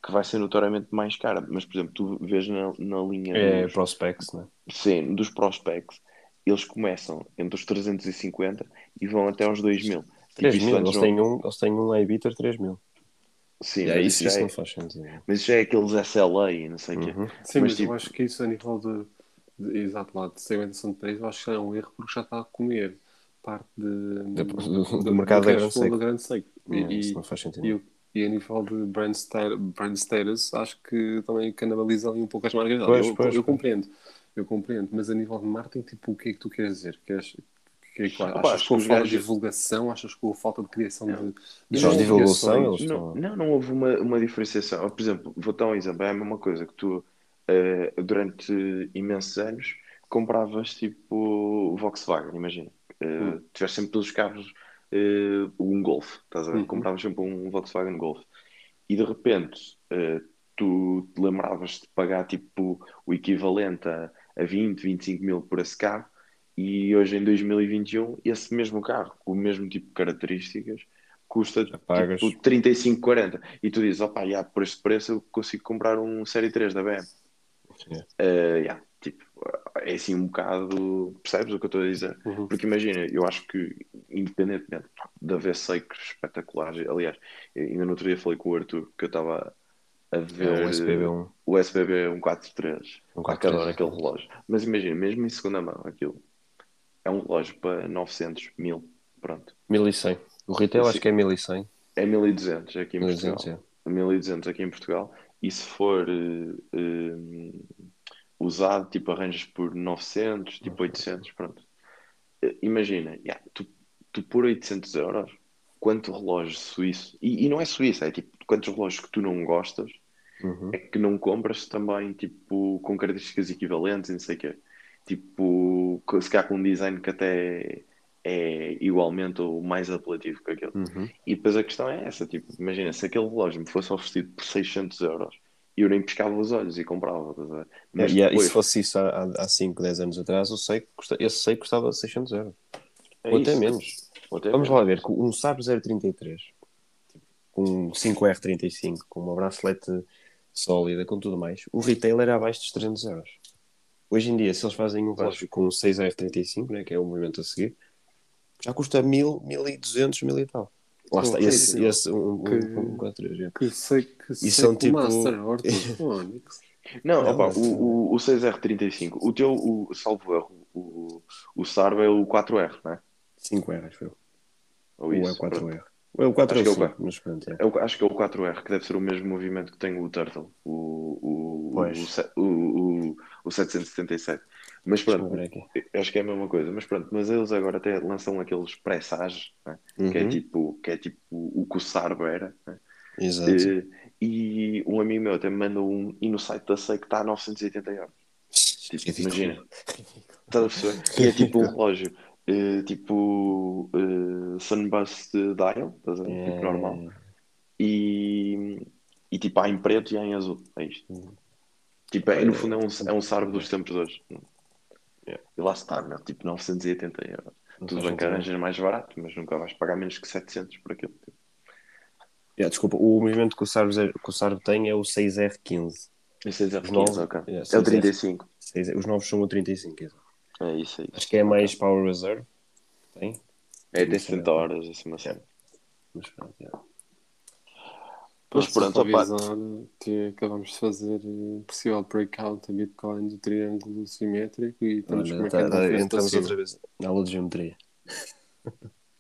que vai ser notoriamente mais cara. Mas, por exemplo, tu vês na, na linha É dos, prospects, né? Sim, dos prospects, eles começam entre os 350 e vão até aos 2000. Tipo, 3 isso mil, antes eles não- têm um, eles têm um iBeater 3 mil. Sim, mas aí isso, isso, é, não faz sentido. mas isso já é aqueles SLA e não sei o quê. Uhum. Sim, Mas, mas, tipo- eu acho que isso a nível de, de exato lá de segmentação de preço, eu acho que é um erro porque já está a comer parte de, Do- do- do mercado da grande da grande seco. E, Yeah, e- isso não faz sentido. e, e a nível de brand, brand status, acho que também canibaliza ali um pouco as marcas. Pois, eu, pois, eu pois. compreendo, eu compreendo, mas a nível de marketing, tipo, o que é que tu queres dizer? Queres, que é que, Opa, achas acho que os falta de divulgação, achas que com a falta de criação de, de Não, divulgação, Não, estão- não, não houve uma, uma diferenciação. Por exemplo, vou dar um exemplo. É a mesma coisa que tu, eh, durante imensos anos, compravas tipo Volkswagen, imagina. Hum. Tiveste sempre pelos carros eh, um Golf, estás a ver? Uhum. Compravas sempre um Volkswagen Golf. E de repente, eh, tu te lembravas de pagar tipo o equivalente a, a 20, 25 mil por esse carro. E hoje em 2021, esse mesmo carro, com o mesmo tipo de características, custa pagas. tipo 35, 40. E tu dizes, opa, já, por este preço eu consigo comprar um Série 3 da BM. Yeah. Eh, yeah, é assim um bocado. Percebes o que eu estou a dizer? Uhum. Porque imagina, eu acho que, independentemente de haver seicos espetaculares, aliás, ainda no outro dia falei com o Arthur que eu estava a É ver o SPB1. o SBB 143. Um 4-3. aquele relógio. Mas imagina, mesmo em segunda mão, aquilo é um relógio para 900, 1000. Pronto. 1100. O retail Sim. acho que é 1100. É 1200 aqui em 1200, Portugal. é. 1200 aqui em Portugal. E se for eh, eh, usado, tipo, arranjas por 900, tipo 800, pronto. Eh, Imagina, yeah, tu, tu por 800 euros, quanto relógio suíço, e, e não é suíço, é tipo, quantos relógios que tu não gostas, Uhum. é que não compras também, tipo, com características equivalentes e não sei o quê. Tipo, se calhar com um design que até é igualmente ou mais apelativo que aquele. Uhum. E depois a questão é essa, tipo, imagina, se aquele relógio me fosse oferecido por 600 euros, eu nem pescava os olhos e comprava, estás a ver? Mas e, e depois, se fosse isso há, há 5, 10 anos atrás, eu sei que custa, esse sei que custava 600 euros. é ou até menos. Ou até Vamos menos. lá ver, com um Sabre 033, tipo, com um 5R35, com uma bracelete sólida, com tudo mais, o retail era abaixo dos 300 euros. Hoje em dia, se eles fazem um relógio com um 6R35, né, que é o movimento a seguir, já custa 1000, 1200, 1000 e tal. Lá está, esse, esse um, um, Que- um 43, é. Que sei que sei são que o tipo- Master Orthophonics. Não, Não, opa, mas- o, o, o 6R35, o teu, o, salvo erro, o, o Sarb é o 4R, não é? 5R, acho eu. Ou é isso, o pronto. 4R. Ou é o 4 Acho é ou o 5, mas pronto, é. É o- acho que é o 4R, que deve ser o mesmo movimento que tem o Turtle, o, o, o, o, o, o 777. Mas pronto, acho que é a mesma coisa. Mas pronto, mas eles agora até lançam aqueles pressages, né? que, é Uhum. tipo, que é tipo o que o Sarbo era. né? Exato. Eh, E um amigo meu até me mandou um, e no site da SEI que está a 980 euros. Tipo, imagina. Estás a perceber? E é tipo um relógio, eh, tipo eh, Sunburst Dial, estás a ver? Tipo É. normal. E, e tipo há em preto e há em azul. É isto. Uhum. Tipo, é, no fundo é um, é um sarbo dos tempos de hoje. Yeah. E lá está, meu, tipo 980 euros. Não Tudo bem que arranjas mais barato, mas nunca vais pagar menos que 700 por aquilo. Tipo. Yeah, desculpa, o movimento que o Sarvo, que o Sarvo tem é o 6R15. Esse é Os 15, novos- ok. yeah, É o 6R. 35. 6 Os novos são o 35. exato. É isso aí. Acho que é mais Power Reserve. Tem? É até sei. 60 horas, assim, assim. Mas pronto, yeah. Mas Posso pronto, opa. avisar que acabamos de fazer eh, possível breakout a Bitcoin do triângulo simétrico e estamos com Olha, tá- tá- entramos outra vez na aula de geometria.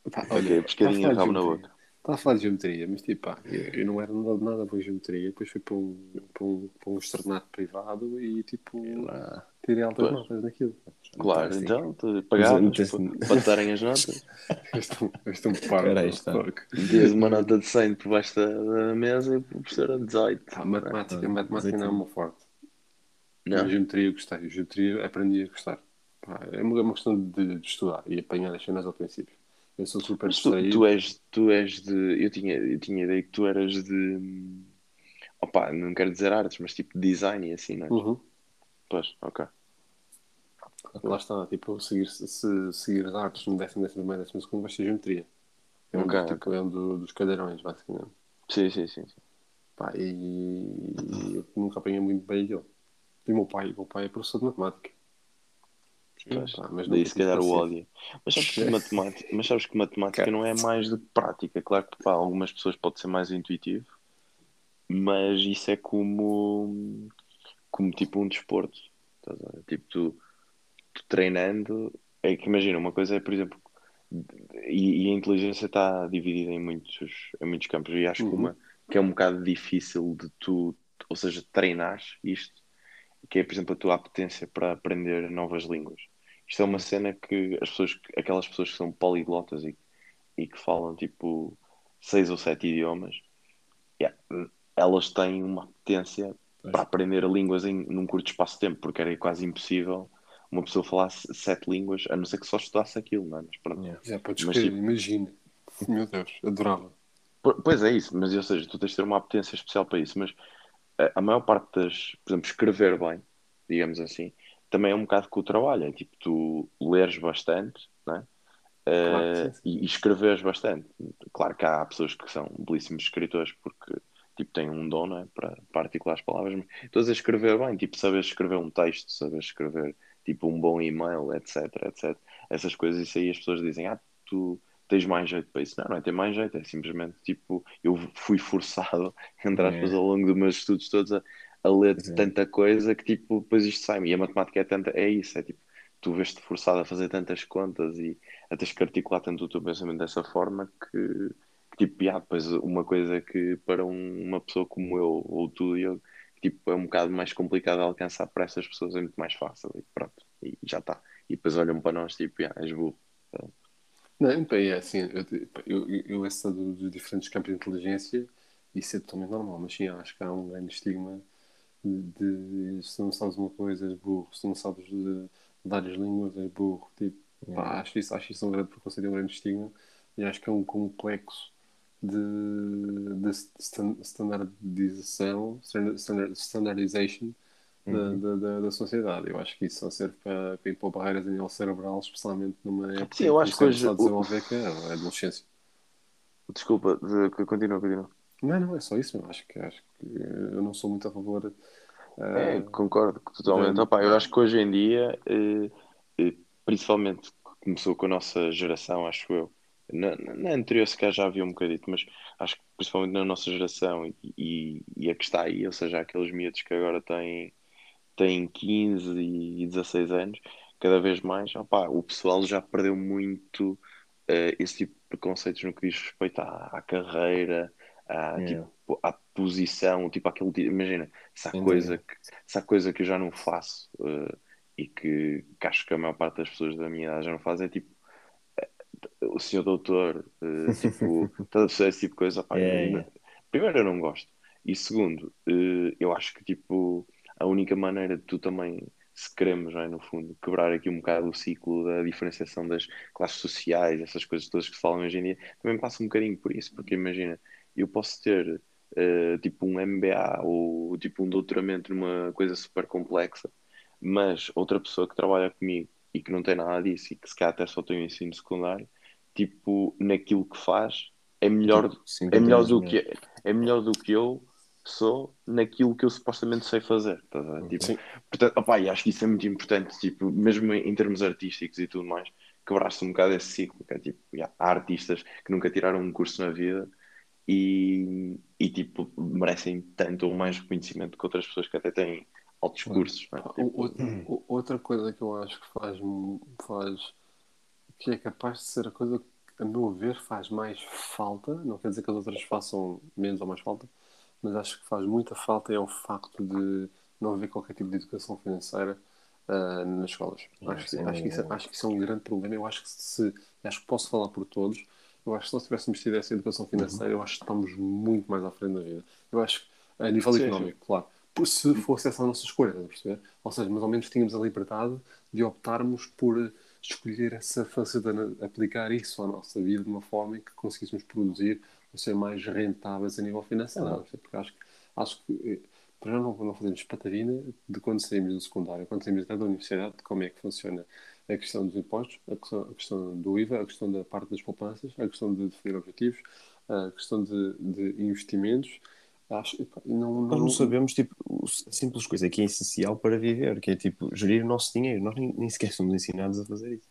Pá, Ok, pescadinha de rabo na geometria. boca. Está a falar de geometria, mas tipo, pá, eu, eu não era nada, nada boa em geometria, depois fui para um, para um, para um externato privado e tipo, Lá. Tirei altas Pois. notas naquilo. Claro, então, pagavas Mas, para, darem as notas. Este é um- este é um par. Espera aí, está. fuck. Metias uma nota de 100 por baixo da, mesa e o professor a 18. Pá, matemática, matemática não é uma forte. Não. Geometria eu gostei, geometria aprendi a gostar. É uma, é uma questão de, de estudar e apanhar as cenas ao princípio. Eu sou super Mas tu, tu és, tu és de. Eu tinha, eu tinha ideia que tu eras de. Opa, não quero dizer artes, mas tipo design e assim, não é? Uhum. Pois, ok. Lá está, tipo, seguir, se seguir as artes no décimo, décimo primeiro, décimo segundo, vai ser geometria. É um, Ok, tipo, é um do- dos cadeirões, basicamente. Sim, sim, sim. sim. Pá, e, e eu nunca apanhei muito bem aquilo. E o meu pai, meu pai é professor de matemática. Pois, Pá, mas daí se calhar o ódio. Mas sabes que matemática, mas sabes que matemática não é mais do que prática. Claro que para algumas pessoas pode ser mais intuitivo, mas isso é como, como tipo um desporto. Tipo, tu, tu treinando, é que imagina, uma coisa é, por exemplo, e, e a inteligência está dividida em muitos, em muitos campos, e acho que Uhum. uma que é um bocado difícil de tu, ou seja, treinar isto, que é, por exemplo, a tua apetência para aprender novas línguas. Isto é uma cena que as pessoas, que- aquelas pessoas que são poliglotas e, e que falam tipo seis ou sete idiomas, yeah, elas têm uma apetência Para aprender línguas em, num curto espaço de tempo, porque era quase impossível uma pessoa falar se- sete línguas, a não ser que só estudasse aquilo, não é? Mas pronto. Yeah. Já podes Mas, tipo- imagina. Meu Deus, adorava. Po- Pois é isso, mas ou seja, tu tens de ter uma apetência especial para isso, mas a, a maior parte das, por exemplo, escrever bem, digamos assim, também é um bocado com o trabalho, é tipo, tu leres bastante, né? Claro, Eh, sim, e, e escreveres bastante. Claro que há pessoas que são belíssimos escritores porque tipo, têm um dom né, para, para articular as palavras, mas todos a escrever bem, tipo, saber escrever um texto, saber escrever tipo um bom e-mail, etc, etc. Essas coisas, isso aí as pessoas dizem, ah, tu, tens mais jeito para isso. Não, não é ter mais jeito, é simplesmente tipo, eu fui forçado, entre aspas, É. ao longo dos meus estudos todos a, a ler é. tanta coisa que tipo, depois isto sai E a matemática é tanta, é isso, é tipo, tu vês-te forçado a fazer tantas contas e a teres que articular tanto o teu pensamento dessa forma que tipo, já, depois uma coisa que para um- uma pessoa como eu ou tu, eu, tipo, é um bocado mais complicado de alcançar para essas pessoas, é muito mais fácil e pronto, e já está. E depois olham para nós tipo, já, és burro. Não, pá, é assim, eu, eu, eu, eu essa do- dos diferentes campos de inteligência, isso é totalmente normal, mas sim, acho que há um grande estigma de, de se não sabes uma coisa, és burro, se não sabes de várias línguas, és burro. Tipo, pá, acho, isso, acho isso um grande preconceito, e um grande estigma, e acho que é um complexo de, de stan- standardização, standard, standardization da, da, da, da sociedade. Eu acho que isso só serve para, para impor barreiras a nível cerebral, especialmente numa época Sim, eu acho o que hoje está a desenvolver, que é a adolescência. Desculpa, de- continua, continua. Não, não, é só isso. Eu acho que, acho que eh, eu não sou muito a favor. É, eh, concordo totalmente. de- Opa, eu acho que hoje em dia, eh, principalmente começou com a nossa geração, acho eu. Na, na anterior, se calhar já havia um bocadito, mas acho que principalmente na nossa geração e, e, e a que está aí, ou seja, aqueles miúdos que agora têm, têm 15 e 16 anos, cada vez mais, o pessoal já perdeu muito eh, esse tipo de preconceitos no que diz respeito à, à carreira, à, Yeah. tipo, à posição, tipo aquele, imagina, se há coisa que, se há coisa que eu já não faço eh, e que, que acho que a maior parte das pessoas da minha idade já não fazem, é tipo o senhor doutor, eh, tipo, toda pessoa esse tipo de coisa, pá, eu- é. primeiro eu não gosto. E segundo, eh, eu acho que tipo, a única maneira de tu também, se queremos, é, no fundo, quebrar aqui um bocado o ciclo da diferenciação das classes sociais, essas coisas todas que se falam hoje em dia, também passa um bocadinho por isso, porque imagina, eu posso ter eh, tipo um MBA ou tipo um doutoramento numa coisa super complexa, mas outra pessoa que trabalha comigo e que não tem nada disso e que se calhar até só tem o ensino secundário, tipo, naquilo que faz, é melhor, Tipo, é 50 melhor do que é melhor do que eu sou naquilo que eu supostamente sei fazer. ver? Tipo, Sim. portanto, opá, e acho que isso é muito importante, tipo, mesmo em termos artísticos e tudo mais, quebrar-se um bocado esse ciclo, que é tipo, há artistas que nunca tiraram um curso na vida e, e tipo, merecem tanto ou mais reconhecimento que outras pessoas que até têm altos cursos. é? Tipo, o- o- outra coisa que eu acho que faz, faz que é capaz de ser a coisa que, a meu ver, faz mais falta, não quer dizer que as outras façam menos ou mais falta, mas acho que faz muita falta é o facto de não haver qualquer tipo de educação financeira ah, nas escolas. Ah, Acho, que, sem acho, que isso, dúvida. acho que isso é um grande problema. Eu acho que se acho que posso falar por todos. Eu acho que se nós tivéssemos tido essa educação financeira, eu acho que estamos muito mais à frente da vida. Eu acho que, a nível Sim, económico, claro. Se fosse essa a nossa escolha, estás a perceber? Ou seja, mas ao menos tínhamos a liberdade de optarmos por escolher essa facilidade, aplicar isso à nossa vida de uma forma em que conseguíssemos produzir ou ser mais rentáveis a nível financeiro. perceber? Porque acho, que- acho que, eh, para já não, não fazemos patadina de quando saímos do secundário, quando saímos até da universidade, de como é que funciona a questão dos impostos, a questão, a questão do IVA, a questão da parte das poupanças, a questão de definir objetivos, a questão de, de investimentos. Acho, não, Nós não sabemos, tipo, a simples coisa que é essencial para viver, que é, tipo, gerir o nosso dinheiro. Nós nem, nem sequer somos ensinados a fazer isso.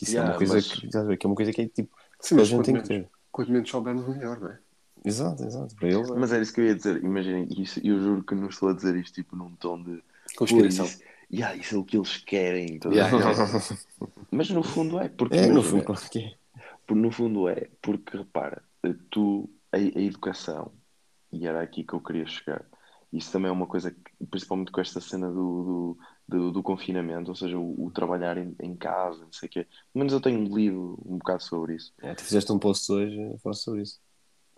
Isso é Yeah, uma coisa mas- que, que é uma coisa que é, tipo, Sim, toda a gente tem que menos, ter. quanto menos soubermos, melhor, não é? Exato, exato. Para eles, é- Mas era isso que eu ia dizer. Imaginem, isso, eu juro que não estou a dizer isto tipo num tom de Conspiração. "Pois, isso, yeah, isso é o que eles querem. tá Yeah, bem?" yeah. Mas no fundo é porque é, no fundo, que é. por- no fundo é porque repara, tu a, a educação, e era aqui que eu queria chegar, isso também é uma coisa que, principalmente com esta cena do, do, do, do confinamento, ou seja, o, o trabalhar em, em casa, não sei o quê. Pelo menos eu tenho lido um bocado sobre isso. É, tu fizeste um post hoje a falar sobre isso.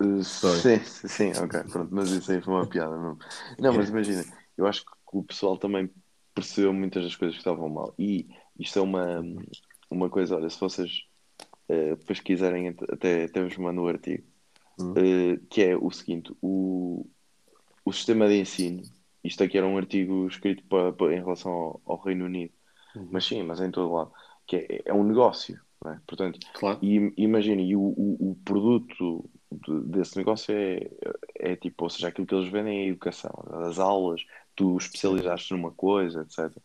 Uh, sim, sim, ok, pronto, mas isso aí foi uma piada mesmo. Não, mas imagina, eu acho que o pessoal também percebeu muitas das coisas que estavam mal. E isto é uma, uma coisa, olha, se vocês uh, depois quiserem, até, até vos mando o artigo, Hum. uh, que é o seguinte: o, o sistema de ensino, isto aqui era um artigo escrito para, para- em relação ao, ao Reino Unido, mas sim, mas em todo lado, que é, é um negócio, é? Portanto, Claro. e imaginem, e o, o, o produto de- desse negócio é, é tipo, ou seja, aquilo que eles vendem é a educação, as aulas, tu especializaste numa coisa, etc.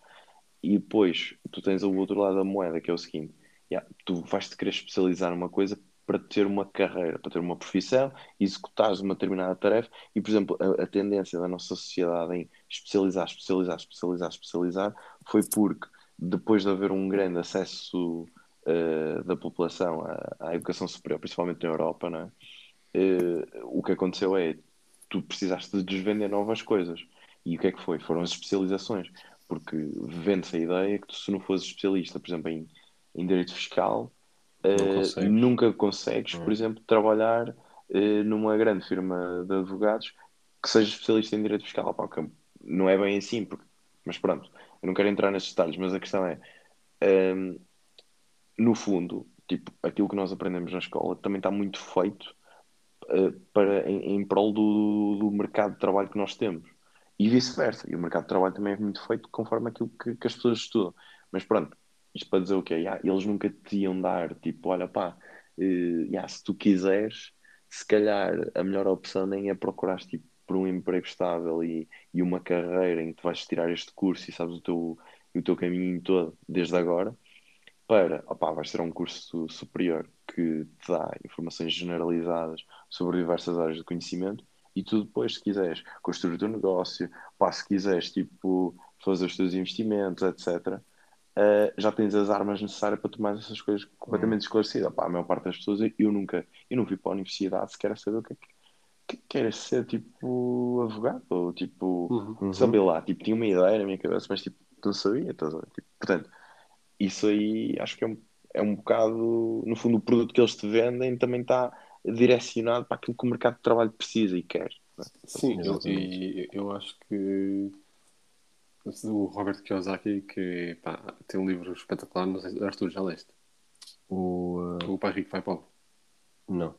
E depois tu tens o outro lado da moeda, que é o seguinte: yeah, tu vais-te querer especializar numa coisa para ter uma carreira, para ter uma profissão, executares uma determinada tarefa e, por exemplo, a, a tendência da nossa sociedade em especializar, especializar, especializar, especializar foi porque depois de haver um grande acesso uh, da população à, à, educação superior, principalmente na Europa? Uh, o que aconteceu é tu precisaste de desvender novas coisas. E o que é que foi? Foram as especializações. Porque vende-se a ideia que tu, se não fores especialista, por exemplo, em, em direito fiscal, consegues. nunca consegues, por exemplo, trabalhar uh, numa grande firma de advogados que seja especialista em direito fiscal. Pá, não é bem assim, porque... mas pronto, eu não quero entrar nesses detalhes, mas a questão é, um, ehm, no fundo, tipo, aquilo que nós aprendemos na escola também está muito feito uh, para, em, em prol do, do mercado de trabalho que nós temos e vice-versa. E o mercado de trabalho também é muito feito conforme aquilo que, que as pessoas estudam. Mas pronto, isto para dizer o quê? Yeah, eles nunca te iam dar, tipo, olha pá, uh, yeah, se tu quiseres, se calhar a melhor opção nem é procurar tipo, por um emprego estável e, e uma carreira em que tu vais tirar este curso e sabes o teu, o teu caminho todo desde agora, para, opá, vais ter um curso superior que te dá informações generalizadas sobre diversas áreas de conhecimento e tu depois, se quiseres construir o teu negócio, pá, se quiseres tipo, fazer os teus investimentos, etc., uh, já tens as armas necessárias para tomar essas coisas completamente uhum. esclarecidas. Pá, a maior parte das pessoas, eu nunca, eu não fui para a universidade sequer a saber o que é que, que queres ser, tipo, advogado, ou tipo, uhum. saber lá, tipo, tinha uma ideia na minha cabeça, mas tipo, não sabia, estás a ver? Tipo, portanto, isso aí acho que é um, é um bocado, no fundo, o produto que eles te vendem também está direcionado para aquilo que o mercado de trabalho precisa e quer. É? Sim, eu, e eu acho que o Robert Kiyosaki que pá, tem um livro espetacular, não sei se Arthur já leste. O, uh... o Pai Rico Pai Pobre. Não.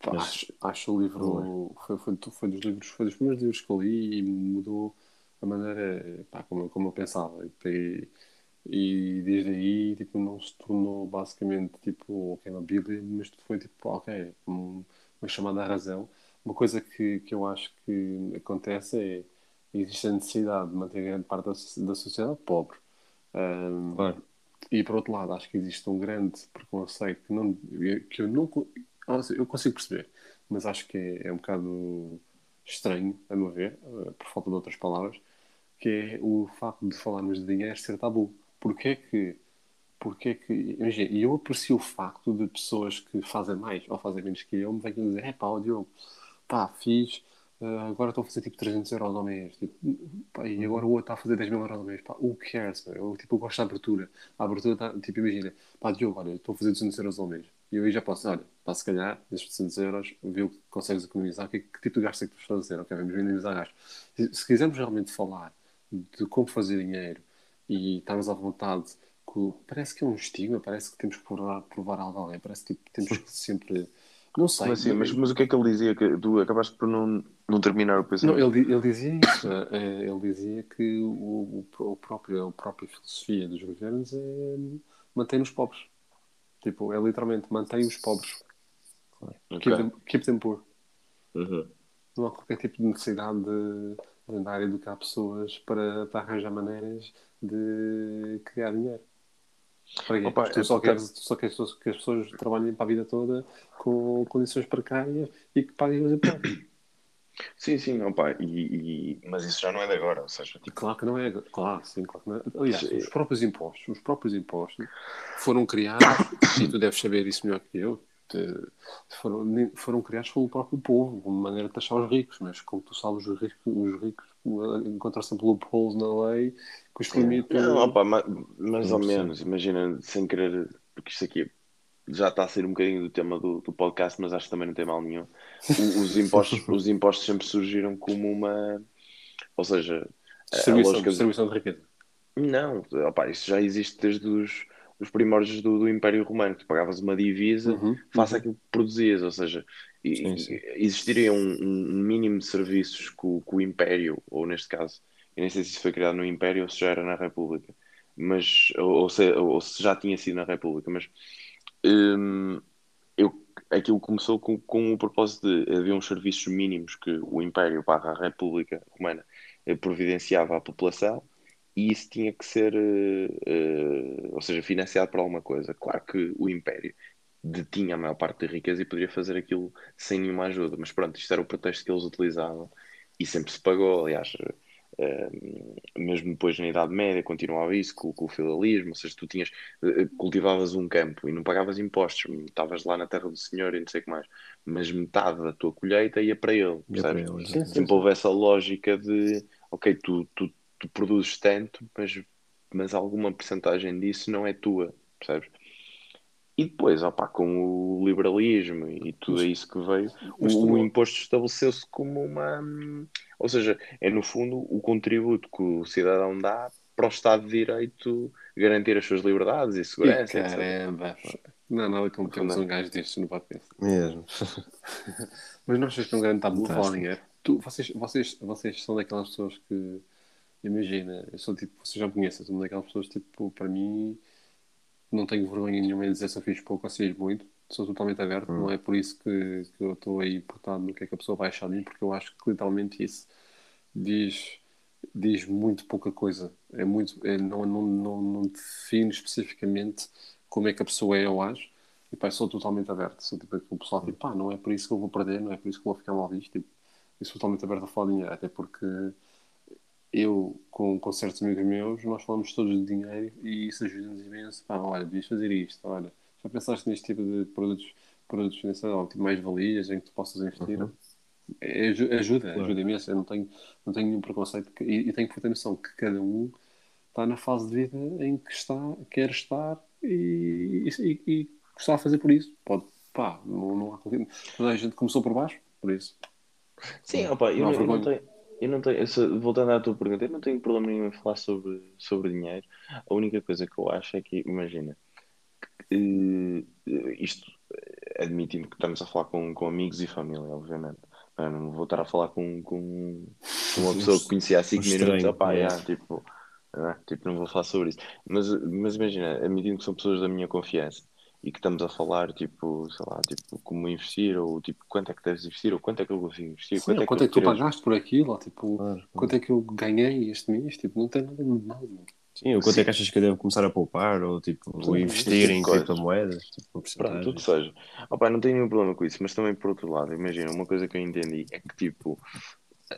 Pá, Mas... acho, acho o livro foi, foi, foi, dos livros, foi dos primeiros livros que eu li e mudou a maneira pá, como, como eu pensava. E, e desde aí tipo, não se tornou basicamente tipo, ok, uma Bíblia, mas foi tipo, ok, uma chamada à razão. Uma coisa que, que eu acho que acontece é existe a necessidade de manter grande parte da, da sociedade pobre. Um, claro. E por outro lado, acho que existe um grande preconceito que, não, que eu não eu consigo perceber, mas acho que é, é um bocado estranho, a meu ver, eh, por falta de outras palavras, que é o facto de falarmos de dinheiro ser tabu porque é que, porque é que, imagina, e eu aprecio o facto de pessoas que fazem mais ou fazem menos que eu me venham dizer, é pá, Diogo, pá, fiz, uh, agora estou a fazer tipo 300 euros ao mês, tipo, pá, e agora o outro está a fazer 10 mil euros ao mês, pá, who cares, eu, tipo, eu gosto da abertura, a abertura está, tipo, imagina, pá, Diogo, olha, estou a fazer 200 euros ao mês, e eu aí já posso, olha, pá, se calhar, desses 200 euros, vê o que consegues economizar, que, que tipo de gasto é que tu fazer, ok, vamos minimizar gastos. Se, se quisermos realmente falar de como fazer dinheiro, e estarmos à vontade. Parece que é um estigma, parece que temos que provar, provar algo a alguém, parece que tipo, temos que sempre. Não sei. Assim? Mas, mas, o que é que ele dizia? Que tu acabaste por não, não terminar o pensamento? Não, ele, ele dizia isso. É, ele dizia que o, o, o próprio, a própria filosofia dos governos é mantém os pobres. Tipo, é literalmente mantém os pobres. Okay. Keep, them, keep them poor. Uhum. Não há qualquer tipo de necessidade de, de andar a educar pessoas para, para arranjar maneiras de criar dinheiro. Para Opa, tu, só queres, tu só queres que as pessoas trabalhem para a vida toda com condições precárias e que paguem os impostos. Sim, sim, opa, e, e, mas isso já não é de agora, ou seja, tipo... Claro que não é, claro, sim, claro que não é. Aliás, sim. os próprios impostos, os próprios impostos foram criados, e tu deves saber isso melhor que eu, foram, foram criados pelo próprio povo, uma maneira de taxar os ricos, mas como tu sabes, os ricos, os ricos encontram sempre loopholes na lei que os permitem. Não, opa, mais, mais ou menos, imagina, sem querer, porque isto aqui já está a ser um bocadinho do tema do, do podcast, mas acho que também não tem mal nenhum. O, os, impostos, os impostos sempre surgiram como uma. Ou seja, distribuição, lógica... distribuição de riqueza. Não, opa, isso já existe desde os os primórdios do, do Império Romano, tu pagavas uma divisa uhum, face àquilo que produzias, ou seja, sim, sim. existiria um, um, mínimo de serviços que o, que o, Império, ou neste caso, eu nem sei se isso foi criado no Império ou se já era na República, mas, ou, ou, se, ou se, já tinha sido na República, mas hum, eu, aquilo começou com, com o propósito de haver uns serviços mínimos que o Império barra a República Romana eh, providenciava à população e isso tinha que ser, uh, ou seja, financiado por alguma coisa. Claro que o Império detinha a maior parte da riqueza e poderia fazer aquilo sem nenhuma ajuda. Mas pronto, isto era o pretexto que eles utilizavam e sempre se pagou, aliás. Uh, mesmo depois na Idade Média continuava isso com, com, o feudalismo, ou seja, tu tinhas, uh, cultivavas um campo e não pagavas impostos, estavas lá na terra do Senhor e não sei o que mais, mas metade da tua colheita ia para ele, percebes? Para ele, sim, sim, Sempre houve essa lógica de, ok, tu, tu, tu produzes tanto, mas, mas alguma porcentagem disso não é tua, percebes? E depois, opa, com o liberalismo e tudo isso que veio, o, o, imposto estabeleceu-se como uma. Ou seja, é no fundo o contributo que o cidadão dá para o Estado de Direito garantir as suas liberdades e segurança. E caramba! Etc. Não, nada como temos um gajo destes no podcast. Mesmo. Mas não achas que é um grande tabu? Tu, vocês, vocês, vocês são daquelas pessoas que. Imagina, eu sou tipo, vocês já me conhecem, sou daquelas pessoas tipo, para mim não tenho vergonha nenhuma em dizer se eu fiz pouco ou se fiz muito. Sou totalmente aberto, hum. não é por isso que, que eu estou aí portado no que é que a pessoa vai achar de mim, porque eu acho que literalmente isso diz, diz muito pouca coisa. É muito, é, não, não, não, não define especificamente como é que a pessoa é ou age. E pá, sou totalmente aberto. Sou tipo o pessoal tipo, pá, não é por isso que eu vou perder, não é por isso que eu vou ficar mal visto. Tipo, eu sou totalmente aberto a falar de dinheiro, até porque eu, com, com certos amigos meus, nós falamos todos de dinheiro e isso ajuda-nos imenso. Pá, olha, devias fazer isto, olha, já pensaste neste tipo de produtos, produtos financeiros, tipo mais valias em que tu possas investir? Uhum. É, ajuda, claro. ajuda imenso. Eu não tenho, não tenho nenhum preconceito que, e, e, tenho que ter noção que cada um está na fase de vida em que está, quer estar e, e, e gostar de fazer por isso. Pode, pá, não, não há. Toda a gente começou por baixo, por isso. Sim, opa, eu, não, eu não tenho eu não tenho, voltando à tua pergunta, eu não tenho problema nenhum em falar sobre, sobre dinheiro. A única coisa que eu acho é que, imagina, uh, isto admitindo que estamos a falar com, com amigos e família, obviamente. Eu não vou estar a falar com, com, com uma pessoa que conhecia há 5 minutos, opá, é. tipo, é, tipo, não vou falar sobre isso. Mas, mas imagina, admitindo que são pessoas da minha confiança e que estamos a falar, tipo, sei lá, tipo, como investir, ou tipo, quanto é que deves investir, ou quanto é que eu consigo investir, Sim, quanto, é, quanto é que, tu pagaste por aquilo, ou tipo, claro, quanto é que eu ganhei este mês, tipo, não tem nada de nada. Sim, ou quanto Sim. é que achas que eu devo começar a poupar, ou tipo, ou investir em criptomoedas, tipo, Pronto, tudo seja. Opa, não tenho nenhum problema com isso, mas também por outro lado, imagina, uma coisa que eu entendi é que, tipo,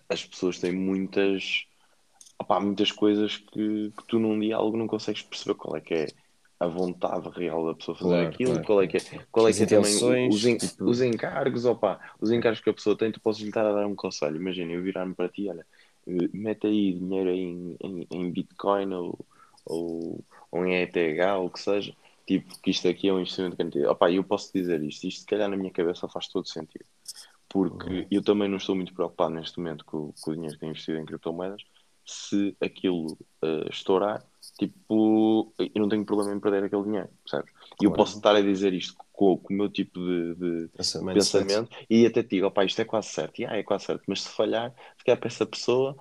as pessoas têm muitas, opa, muitas coisas que, que tu num diálogo não consegues perceber qual é que é a vontade real da pessoa fazer claro, aquilo, claro. qual é que é, qual é, que é também os, en, tipo... os encargos, opa, os encargos que a pessoa tem, tu podes lhe estar a dar um conselho. Imagina, eu virar-me para ti, olha, eh, mete aí dinheiro em, em, em Bitcoin ou, ou, ou em ETH, ou o que seja, tipo, que isto aqui é um investimento que opa, eu posso dizer isto, isto se calhar na minha cabeça faz todo sentido. Porque uhum. eu também não estou muito preocupado neste momento com, com o dinheiro que tenho investido em criptomoedas, se aquilo uh, estourar, tipo, eu não tenho problema em perder aquele dinheiro, percebes? E eu posso estar a dizer isto com, com o meu tipo de, de pensamento, pensamento e até te digo, opá, isto é quase certo, e ah, é quase certo, mas se falhar, ficar para essa pessoa,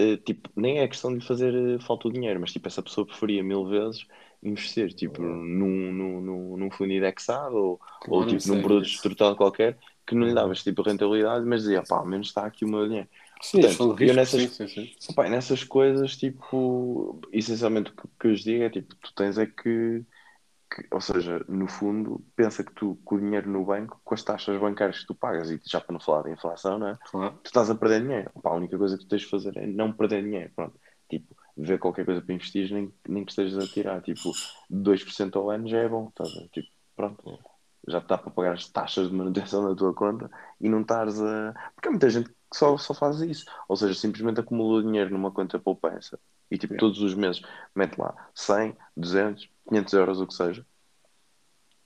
uh, tipo, nem é questão de fazer uh, falta o dinheiro, mas tipo, essa pessoa preferia mil vezes investir, tipo, num, num, num, num fundo indexado ou, ou tipo, num produto estruturado qualquer que não lhe davas tipo rentabilidade, mas dizia, pá, ao menos está aqui o meu dinheiro. Sim, Portanto, risco, nessas, sim, sim, sim. Opa, nessas coisas, tipo, essencialmente o que, que eu os digo é tipo, tu tens é que, que, ou seja, no fundo, pensa que tu, com o dinheiro no banco, com as taxas bancárias que tu pagas, e já para não falar da inflação, não é? Claro. Tu estás a perder dinheiro. Opa, a única coisa que tu tens de fazer é não perder dinheiro. Pronto. Tipo, ver qualquer coisa para investir, nem, nem que estejas a tirar. Tipo, 2% ao ano já é bom. Estás a, tipo, pronto. Já está para pagar as taxas de manutenção da tua conta e não estás a. Porque há muita gente que só, só faz isso. Ou seja, simplesmente acumula dinheiro numa conta poupança e tipo, todos os meses mete lá 100, 200, 500 euros, o que seja.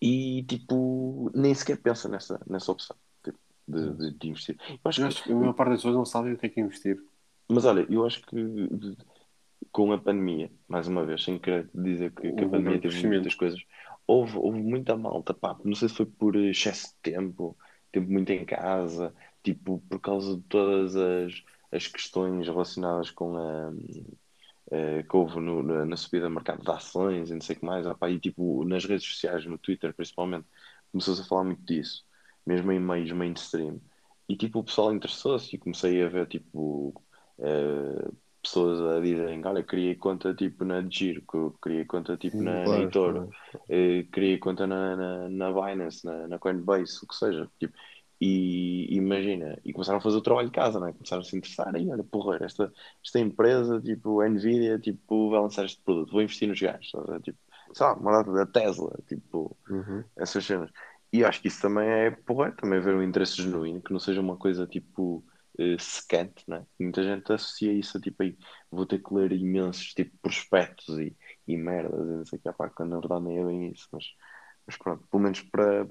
E tipo, nem sequer pensa nessa, nessa opção tipo, de, de, de, investir. Eu acho, eu acho que, que a maior parte das pessoas não sabem o que é que é investir. Mas olha, eu acho que com a pandemia, mais uma vez, sem querer dizer que, que a pandemia teve muitas coisas, houve, houve muita malta, pá, não sei se foi por excesso de tempo, tempo muito em casa, tipo, por causa de todas as, as questões relacionadas com a, a que houve no, na, na, subida do mercado de ações e não sei o que mais, opa, e tipo, nas redes sociais, no Twitter principalmente, começou-se a falar muito disso, mesmo em meios mainstream. E tipo, o pessoal interessou-se e comecei a ver tipo uh, pessoas a dizerem, olha, criei conta tipo na Giro, criei conta tipo na, na Claro, claro. eh, criei conta na, na, na Binance, na, na Coinbase, o que seja. Tipo, e imagina, e começaram a fazer o trabalho de casa, não é? Começaram a se interessar, e olha, porra, esta, esta empresa, tipo, a Nvidia, tipo, vai lançar este produto, vou investir nos gajos, ver? tipo, sei lá, uma data da Tesla, tipo, Uhum. essas cenas. E acho que isso também é porra, também ver um interesse genuíno, que não seja uma coisa tipo eh, secante, né? Muita gente associa isso a tipo aí, vou ter que ler imensos tipo prospectos e, e merdas, e não sei o que, pá, quando na verdade nem é bem isso, mas, mas pronto, pelo menos para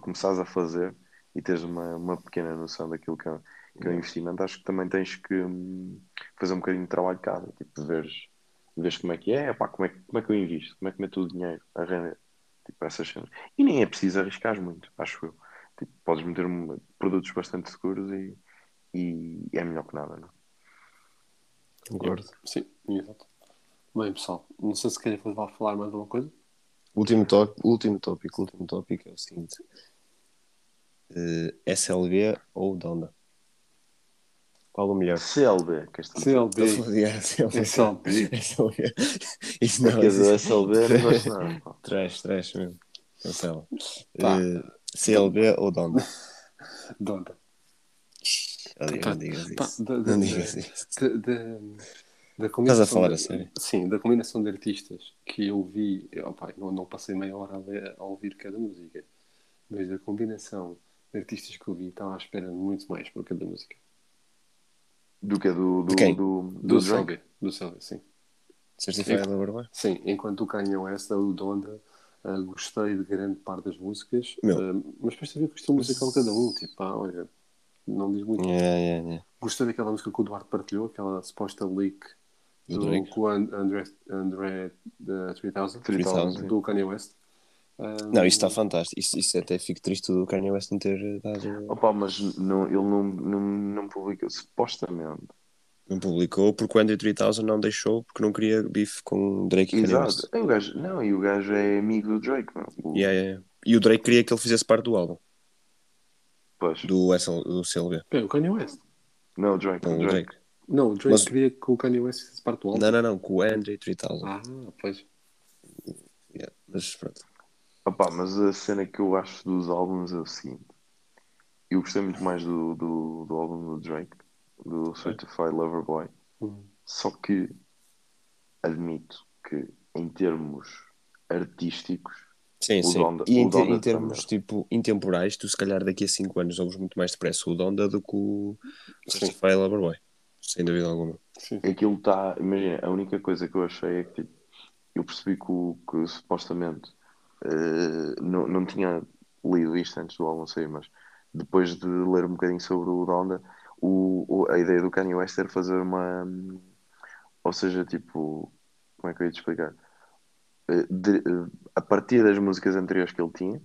começares a fazer e teres uma, uma pequena noção daquilo que é, que é o investimento, acho que também tens que hum, fazer um bocadinho de trabalho de casa, tipo, de veres, de veres como é que é, pá, como é, que- como é que eu invisto, como é que meto o dinheiro a render, tipo, essas cenas. E nem é preciso arriscar muito, acho eu. Tipo, podes meter um- produtos bastante seguros e, e é melhor que nada, não? é? Concordo. Sim, exato. Bem, pessoal, não sei se querem falar falar mais alguma coisa. Último, tó- último tópico, último tópico é o seguinte: SLB ou Donda? Qual o melhor? CLB, que este CLB. Yeah, SLB. SLB. SLB. Isso não, não, é do isso- SLB não gosto nada. pá. Trash, trash mesmo. Cancela. Eh, CLB ou Donda? Donda. Não digas- isso. Não digas isso. da- Estás a falar de- a sério? Sim, da combinação de artistas que eu vi, opa, não, não passei meia hora a, ler- a ouvir cada música, mas da combinação artistas que eu vi, estava à espera de muito mais por cada música. Do que do, do, De quem? do, Do, do? Selby, do Selby, sim. Boy? Sim, enquanto o Kanye West, o Donda, ah, gostei de grande parte das músicas, Meu. ah, mas depois sabia que o estilo musical de cada um, tipo, ah, olha, não diz muito. Yeah, yeah, yeah. Gostei daquela música que o Duarte partilhou, aquela suposta leak Do do, com o And- André, André uh, 3000, 3000, do Kanye West. Não, isso está fantástico. Isso, isso até fico triste do Kanye West não ter dado. Opa, mas não, ele não, não, não publicou, supostamente. Não publicou porque o Andrew 3000 não deixou porque não queria bife com Drake e Kanye Exato. West. E o gajo, não, e o gajo é amigo do Drake, não? O, Yeah, yeah. E o Drake queria que ele fizesse parte do álbum, Pois. do, SL, do CLB. Quem? o Kanye West. Não, o Drake. Não, o o Drake. Drake. Não, o Drake Mas- queria que o Kanye West fizesse parte do álbum. Não, não, não, com o Andrew 3000. Ah, pois. Yeah, Mas pronto. Opa, mas a cena que eu acho dos álbuns é o seguinte. Eu gostei muito mais do, do, do álbum do Drake, do Certified Lover Boy. Hum. Só que admito que em termos artísticos, Sim, O sim. Donda- e em, o te- em termos também. tipo intemporais, tu se calhar daqui a 5 anos ouves muito mais depressa o Donda do que o. Certified Lover Boy. Sem dúvida alguma. Sim. aquilo está. Imagina, a única coisa que eu achei é que tipo, eu percebi que, o- que supostamente eh, não, não tinha lido isto antes do álbum sair, mas depois de ler um bocadinho sobre o Donda, o, o- a ideia do Kanye West era fazer uma. Ou seja, tipo. Como é que eu ia te explicar? Eh, de- eh, a partir das músicas anteriores que ele tinha,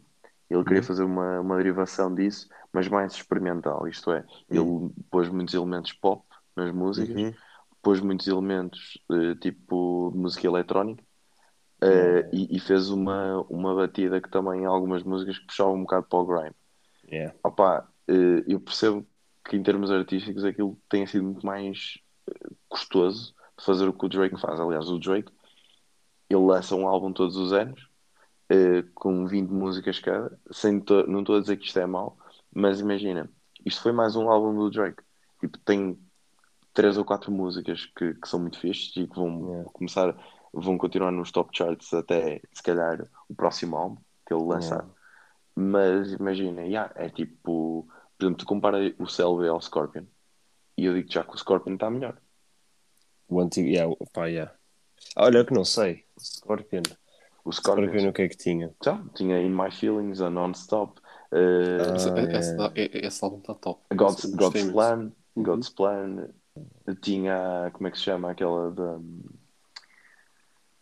ele queria fazer uma, uma derivação disso, mas mais experimental. Isto é, ele pôs muitos elementos pop nas músicas, Uhum. pôs muitos elementos tipo de música eletrónica eh, e, e fez uma, uma batida que também em algumas músicas que puxava um bocado para o grime. Yeah. Opa, eh, eu percebo que em termos artísticos aquilo tenha sido muito mais eh, custoso de fazer o que o Drake faz. Aliás, o Drake ele lança um álbum todos os anos eh, com 20 músicas cada. Sem to- não estou a dizer que isto é mau, mas imagina, isto foi mais um álbum do Drake. Tipo, tem três ou quatro músicas que, que são muito fixes e que vão Yeah. começar, vão continuar nos top charts até se calhar o próximo álbum que ele lançar. Yeah. Mas imagina, yeah, é tipo, por exemplo, tu compara o CLB ao Scorpion e eu digo já que o Scorpion está melhor. O antigo, yeah, o- pá, yeah. Olha, eu que não sei. Scorpion. O Scorpion, Scorpion o que é que tinha? então, tinha In My Feelings, a Non-Stop, eh, Ah, Esse, é. esse, é- esse álbum está top. God's, God's. Plan, Uhum. God's Plan, tinha, como é que se chama aquela da.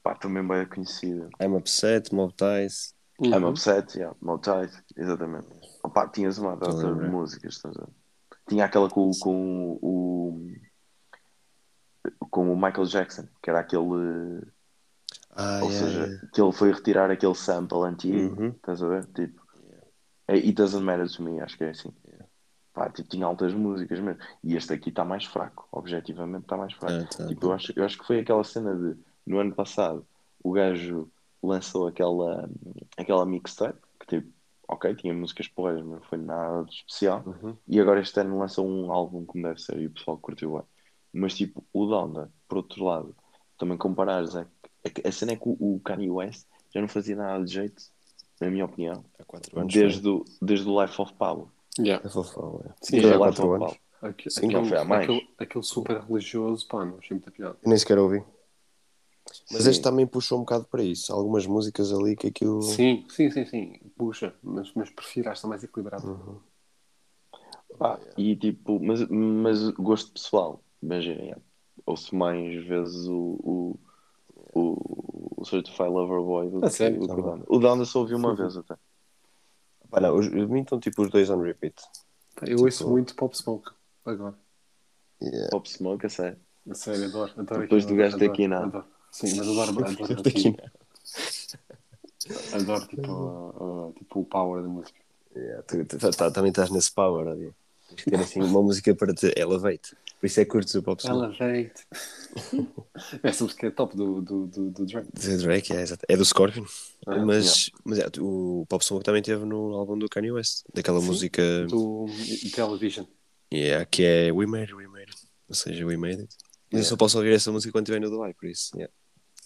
Pá, também bem conhecida. I'm Upset, Mob Ties. Uhum. I'm Upset, yeah, Motize, exatamente. Opa, tinhas uma data de músicas, estás a ver? Tinha aquela com, com o. com o Michael Jackson, que era aquele. Ah, ou yeah, seja, yeah. que ele foi retirar aquele sample antigo, Uhum. estás a ver? Tipo, é It Doesn't Matter to Me, acho que é assim. pá, tipo, tinha altas músicas mesmo. E este aqui está mais fraco, objetivamente está mais fraco. Ah, tá, Tipo, eu acho, eu acho que foi aquela cena de, no ano passado, o gajo lançou aquela, aquela mixtape, que tipo, ok, tinha músicas porras, mas não foi nada de especial. Uhum. E agora este ano lançou um álbum como deve ser e o pessoal curtiu bem. Mas tipo, o Donda, por outro lado, também comparares, é, que- a cena é que o, o Kanye West já não fazia nada de jeito, na minha opinião, Há 4 anos. desde o, desde o Life of Pablo. Yeah. É fofão, é. Sim, o Life quatro of. Pablo. Aquele, não foi há mais. aquele, super religioso, pá, não achei muita piada. Nem sequer ouvi. Mas Sim. este também puxou um bocado para isso. Algumas músicas ali que aquilo. Sim, sim, sim, sim. Puxa, mas, mas prefiro, acho que está mais equilibrado. Uhum. Pá, e tipo, mas, mas gosto pessoal, imaginem, ouço mais vezes o, o, o, o Certified Lover Boy do A que sério? o o Donda. O Donda só ouvi uma vez até. Não, os, os mim estão tipo os dois on repeat. Eu Tipo- ouço muito Pop Smoke agora. Yeah. Pop Smoke, a sério. A sério, adoro. adoro Depois do gajo daqui, não. adoro. Sim, mas adoro, adoro, adoro, Daqui tipo, adoro tipo, uh, uh, tipo o power da música. Yeah, tu, tu- tá- também estás nesse power ali. Tens que ter assim uma música para te elevate. Por isso é que curtes o pop song. Elevate. Essa música é top do, do, do, do Drake. The Drake, é, exato. é do Scorpion. Ah, mas mas é, o Pop Smoke também teve no álbum do Kanye West. Daquela Sim. música Do Television. yeah, que é We Made It, We Made It. Ou seja, We Made It. Mas eu só posso ouvir essa música quando estiver no Dubai, por isso. Yeah.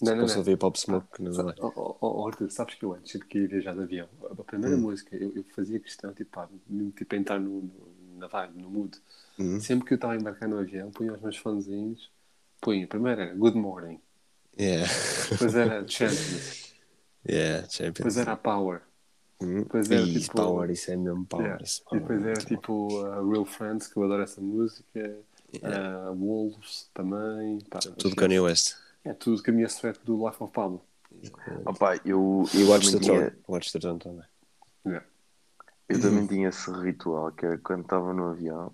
Não, não, não. ouvir Pop Smoke no Dubai. Oh, oh, Arthur, sabes que eu antes de que ia viajar de avião, a primeira Hum. música, eu, eu fazia questão, tipo, mesmo, tipo, entrar no, no- na vibe, no mood. Uhum. Sempre que eu estava a embarcar no avião, punha os meus fonezinhos, punha, primeiro era Good Morning, Yeah. depois era Champions, yeah, Champions. depois era Power, Uhum. depois era tipo- Power, isso é mesmo Power. Yeah. isso, e depois Power, era tipo uh, Real Friends, que eu adoro essa música, Yeah. uh, Wolves também, pá, Tudo. Kanye West. É tudo que a minha threat do Life of Pablo. Opa, eu, eu, Watch the Throne. tinha, Watch the Throne também. Yeah. eu também tinha esse ritual que era quando estava no avião,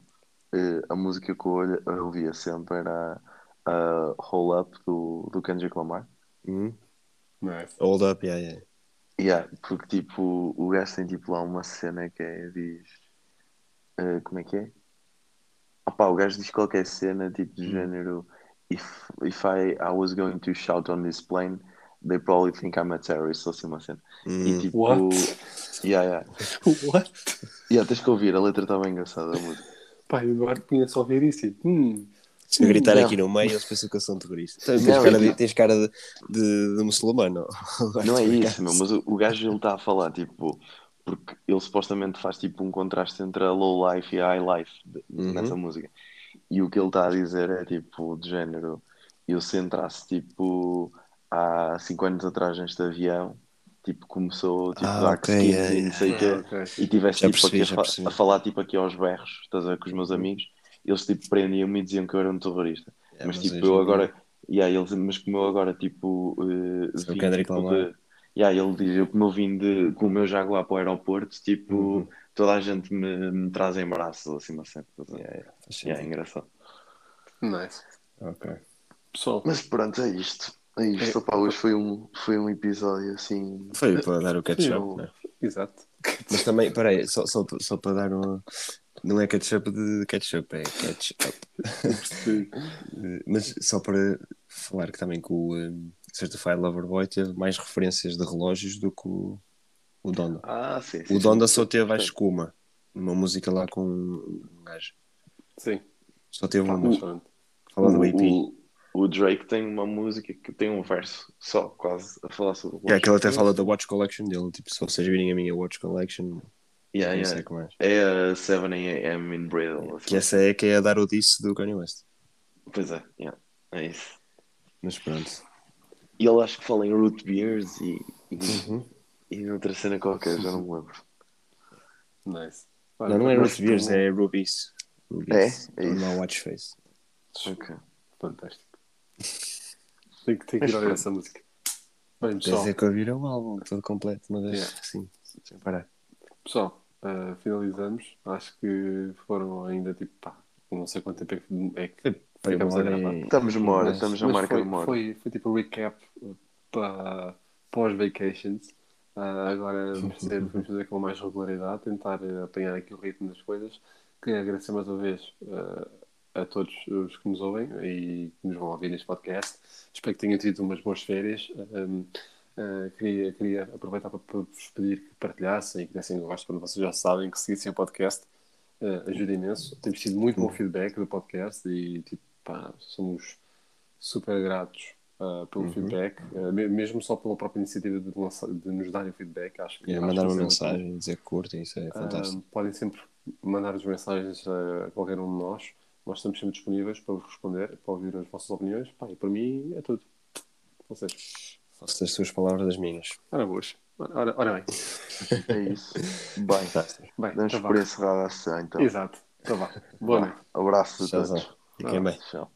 eh, a música que eu ouvia sempre era a Hold Up do, do Kendrick Lamar. Uhum. Nice. Hold up, yeah, yeah. Yeah, porque tipo, o gajo tem tipo lá uma cena que é, diz. eh, como é que é? Opá, o gajo diz qualquer cena, tipo de género. If, if I, I was going to shout on this plane, they probably think I'm a terrorist, ou assim uma cena. E Uhum. tipo. What? Yeah, yeah. What? Yeah, tens que ouvir, a letra está bem engraçada. Eu agora conheço só ouvir isso e, hum, Se eu gritar Não. aqui no meio, eles pensam que eu sou um terrorista. Tens, Não, cara é de, que- tens cara de, de, de muçulmano. Não é isso, meu, mas o, o gajo ele está a falar, tipo, porque ele supostamente faz tipo um contraste entre a low life e a high life de- Uhum. nessa música. E o que ele está a dizer é tipo, de género, eu se entrasse tipo há 5 anos atrás neste avião, tipo, começou tipo Ah, dark ok, skins é, e não sei o ah, quê, ok. e tivesse Já tipo percebi, aqui a, percebi. a falar tipo aqui aos berros, estás a ver com os meus amigos, eles tipo prendiam-me e diziam que eu era um terrorista. É, mas mas tipo, eu agora. Yeah, eles, mas como eu agora, tipo. Uh, vim, tipo, Lamar. De, yeah, ele diz: eu, como eu vim de, com o meu Jaguar para o aeroporto, tipo, Uhum. toda a gente me, me traz em braços, assim, uma cena. Yeah, yeah, é engraçado. Nice. Ok. Pessoal, Mas pronto, é isto. É isto. Opá, hoje foi um, foi um episódio assim. Foi para dar o catch-up, Eu- né? exato. Mas também, peraí, só, só, só para dar um. Não é catch-up de ketchup, é. Eh, Mas só para falar que também que o um, Certified Lover Boy teve mais referências de relógios do que o, o Donda. Ah, sim. sim O Donda sim. só teve a escuma, uma música lá com um gajo. Sim. Só teve uma. Mas pronto. Fala do O, EP. o, o Drake tem uma música que tem um verso só, quase, a falar sobre o É, que ele até fala da Watch Collection dele. Tipo, se vocês virem a minha Watch Collection, Yeah, não yeah. sei como é. É a 7 a.m. in Brazil. assim. Que essa é que é a dar o disso do Kanye West. Pois é, yeah. é isso. Mas pronto. E ele acho que fala em root beers e, e, Uhum. e noutra cena qualquer, já não me lembro. Nice. Não, não é Root Beers, é Rubies. Rubies. É? É isso. Não Watch Face. Ok. Fantástico. Tenho que, tenho que ir ouvir essa música. Bem, pessoal, Deve ser que ouvir o álbum todo completo, uma vez. Yeah. Sim, sem parar. pessoal uh, finalizamos. Acho que foram ainda tipo, pá, não sei quanto tempo é que, é que Foi uma hora e- Estamos uma hora, Mas- estamos a Mas marca foi, de uma hora. foi, foi tipo um recap para pós-vacations. Uh, agora vamos, ter, vamos fazer com mais regularidade, tentar uh, apanhar aqui o ritmo das coisas. queria agradecer mais uma vez uh, a todos os que nos ouvem e que nos vão ouvir neste podcast. Espero que tenham tido umas boas férias. Um, Uh, queria, queria aproveitar para, para vos pedir que partilhassem e que dessem gosto, quando vocês já sabem que seguissem o podcast uh, ajuda imenso. Temos tido muito bom feedback do podcast e tipo, pá, somos super gratos uh, pelo Uhum. feedback, me- mesmo só pela própria iniciativa de, lançar- de nos darem feedback. Acho que E acho mandar que uma é mensagem, dizer que curtem, isso é muito- fantástico. Ah, podem sempre mandar-nos mensagens a qualquer um de nós. Nós estamos sempre disponíveis para vos responder, para ouvir as vossas opiniões. Pá, e para mim é tudo. Vocês. Faço das tuas palavras das minhas. Ora, boas. Ora, ora bem. É isso. Bem, Fantástico. bem damos então por encerrada a sessão então. Exato. Então vá. Boa noite. Abraço a todos. No, so.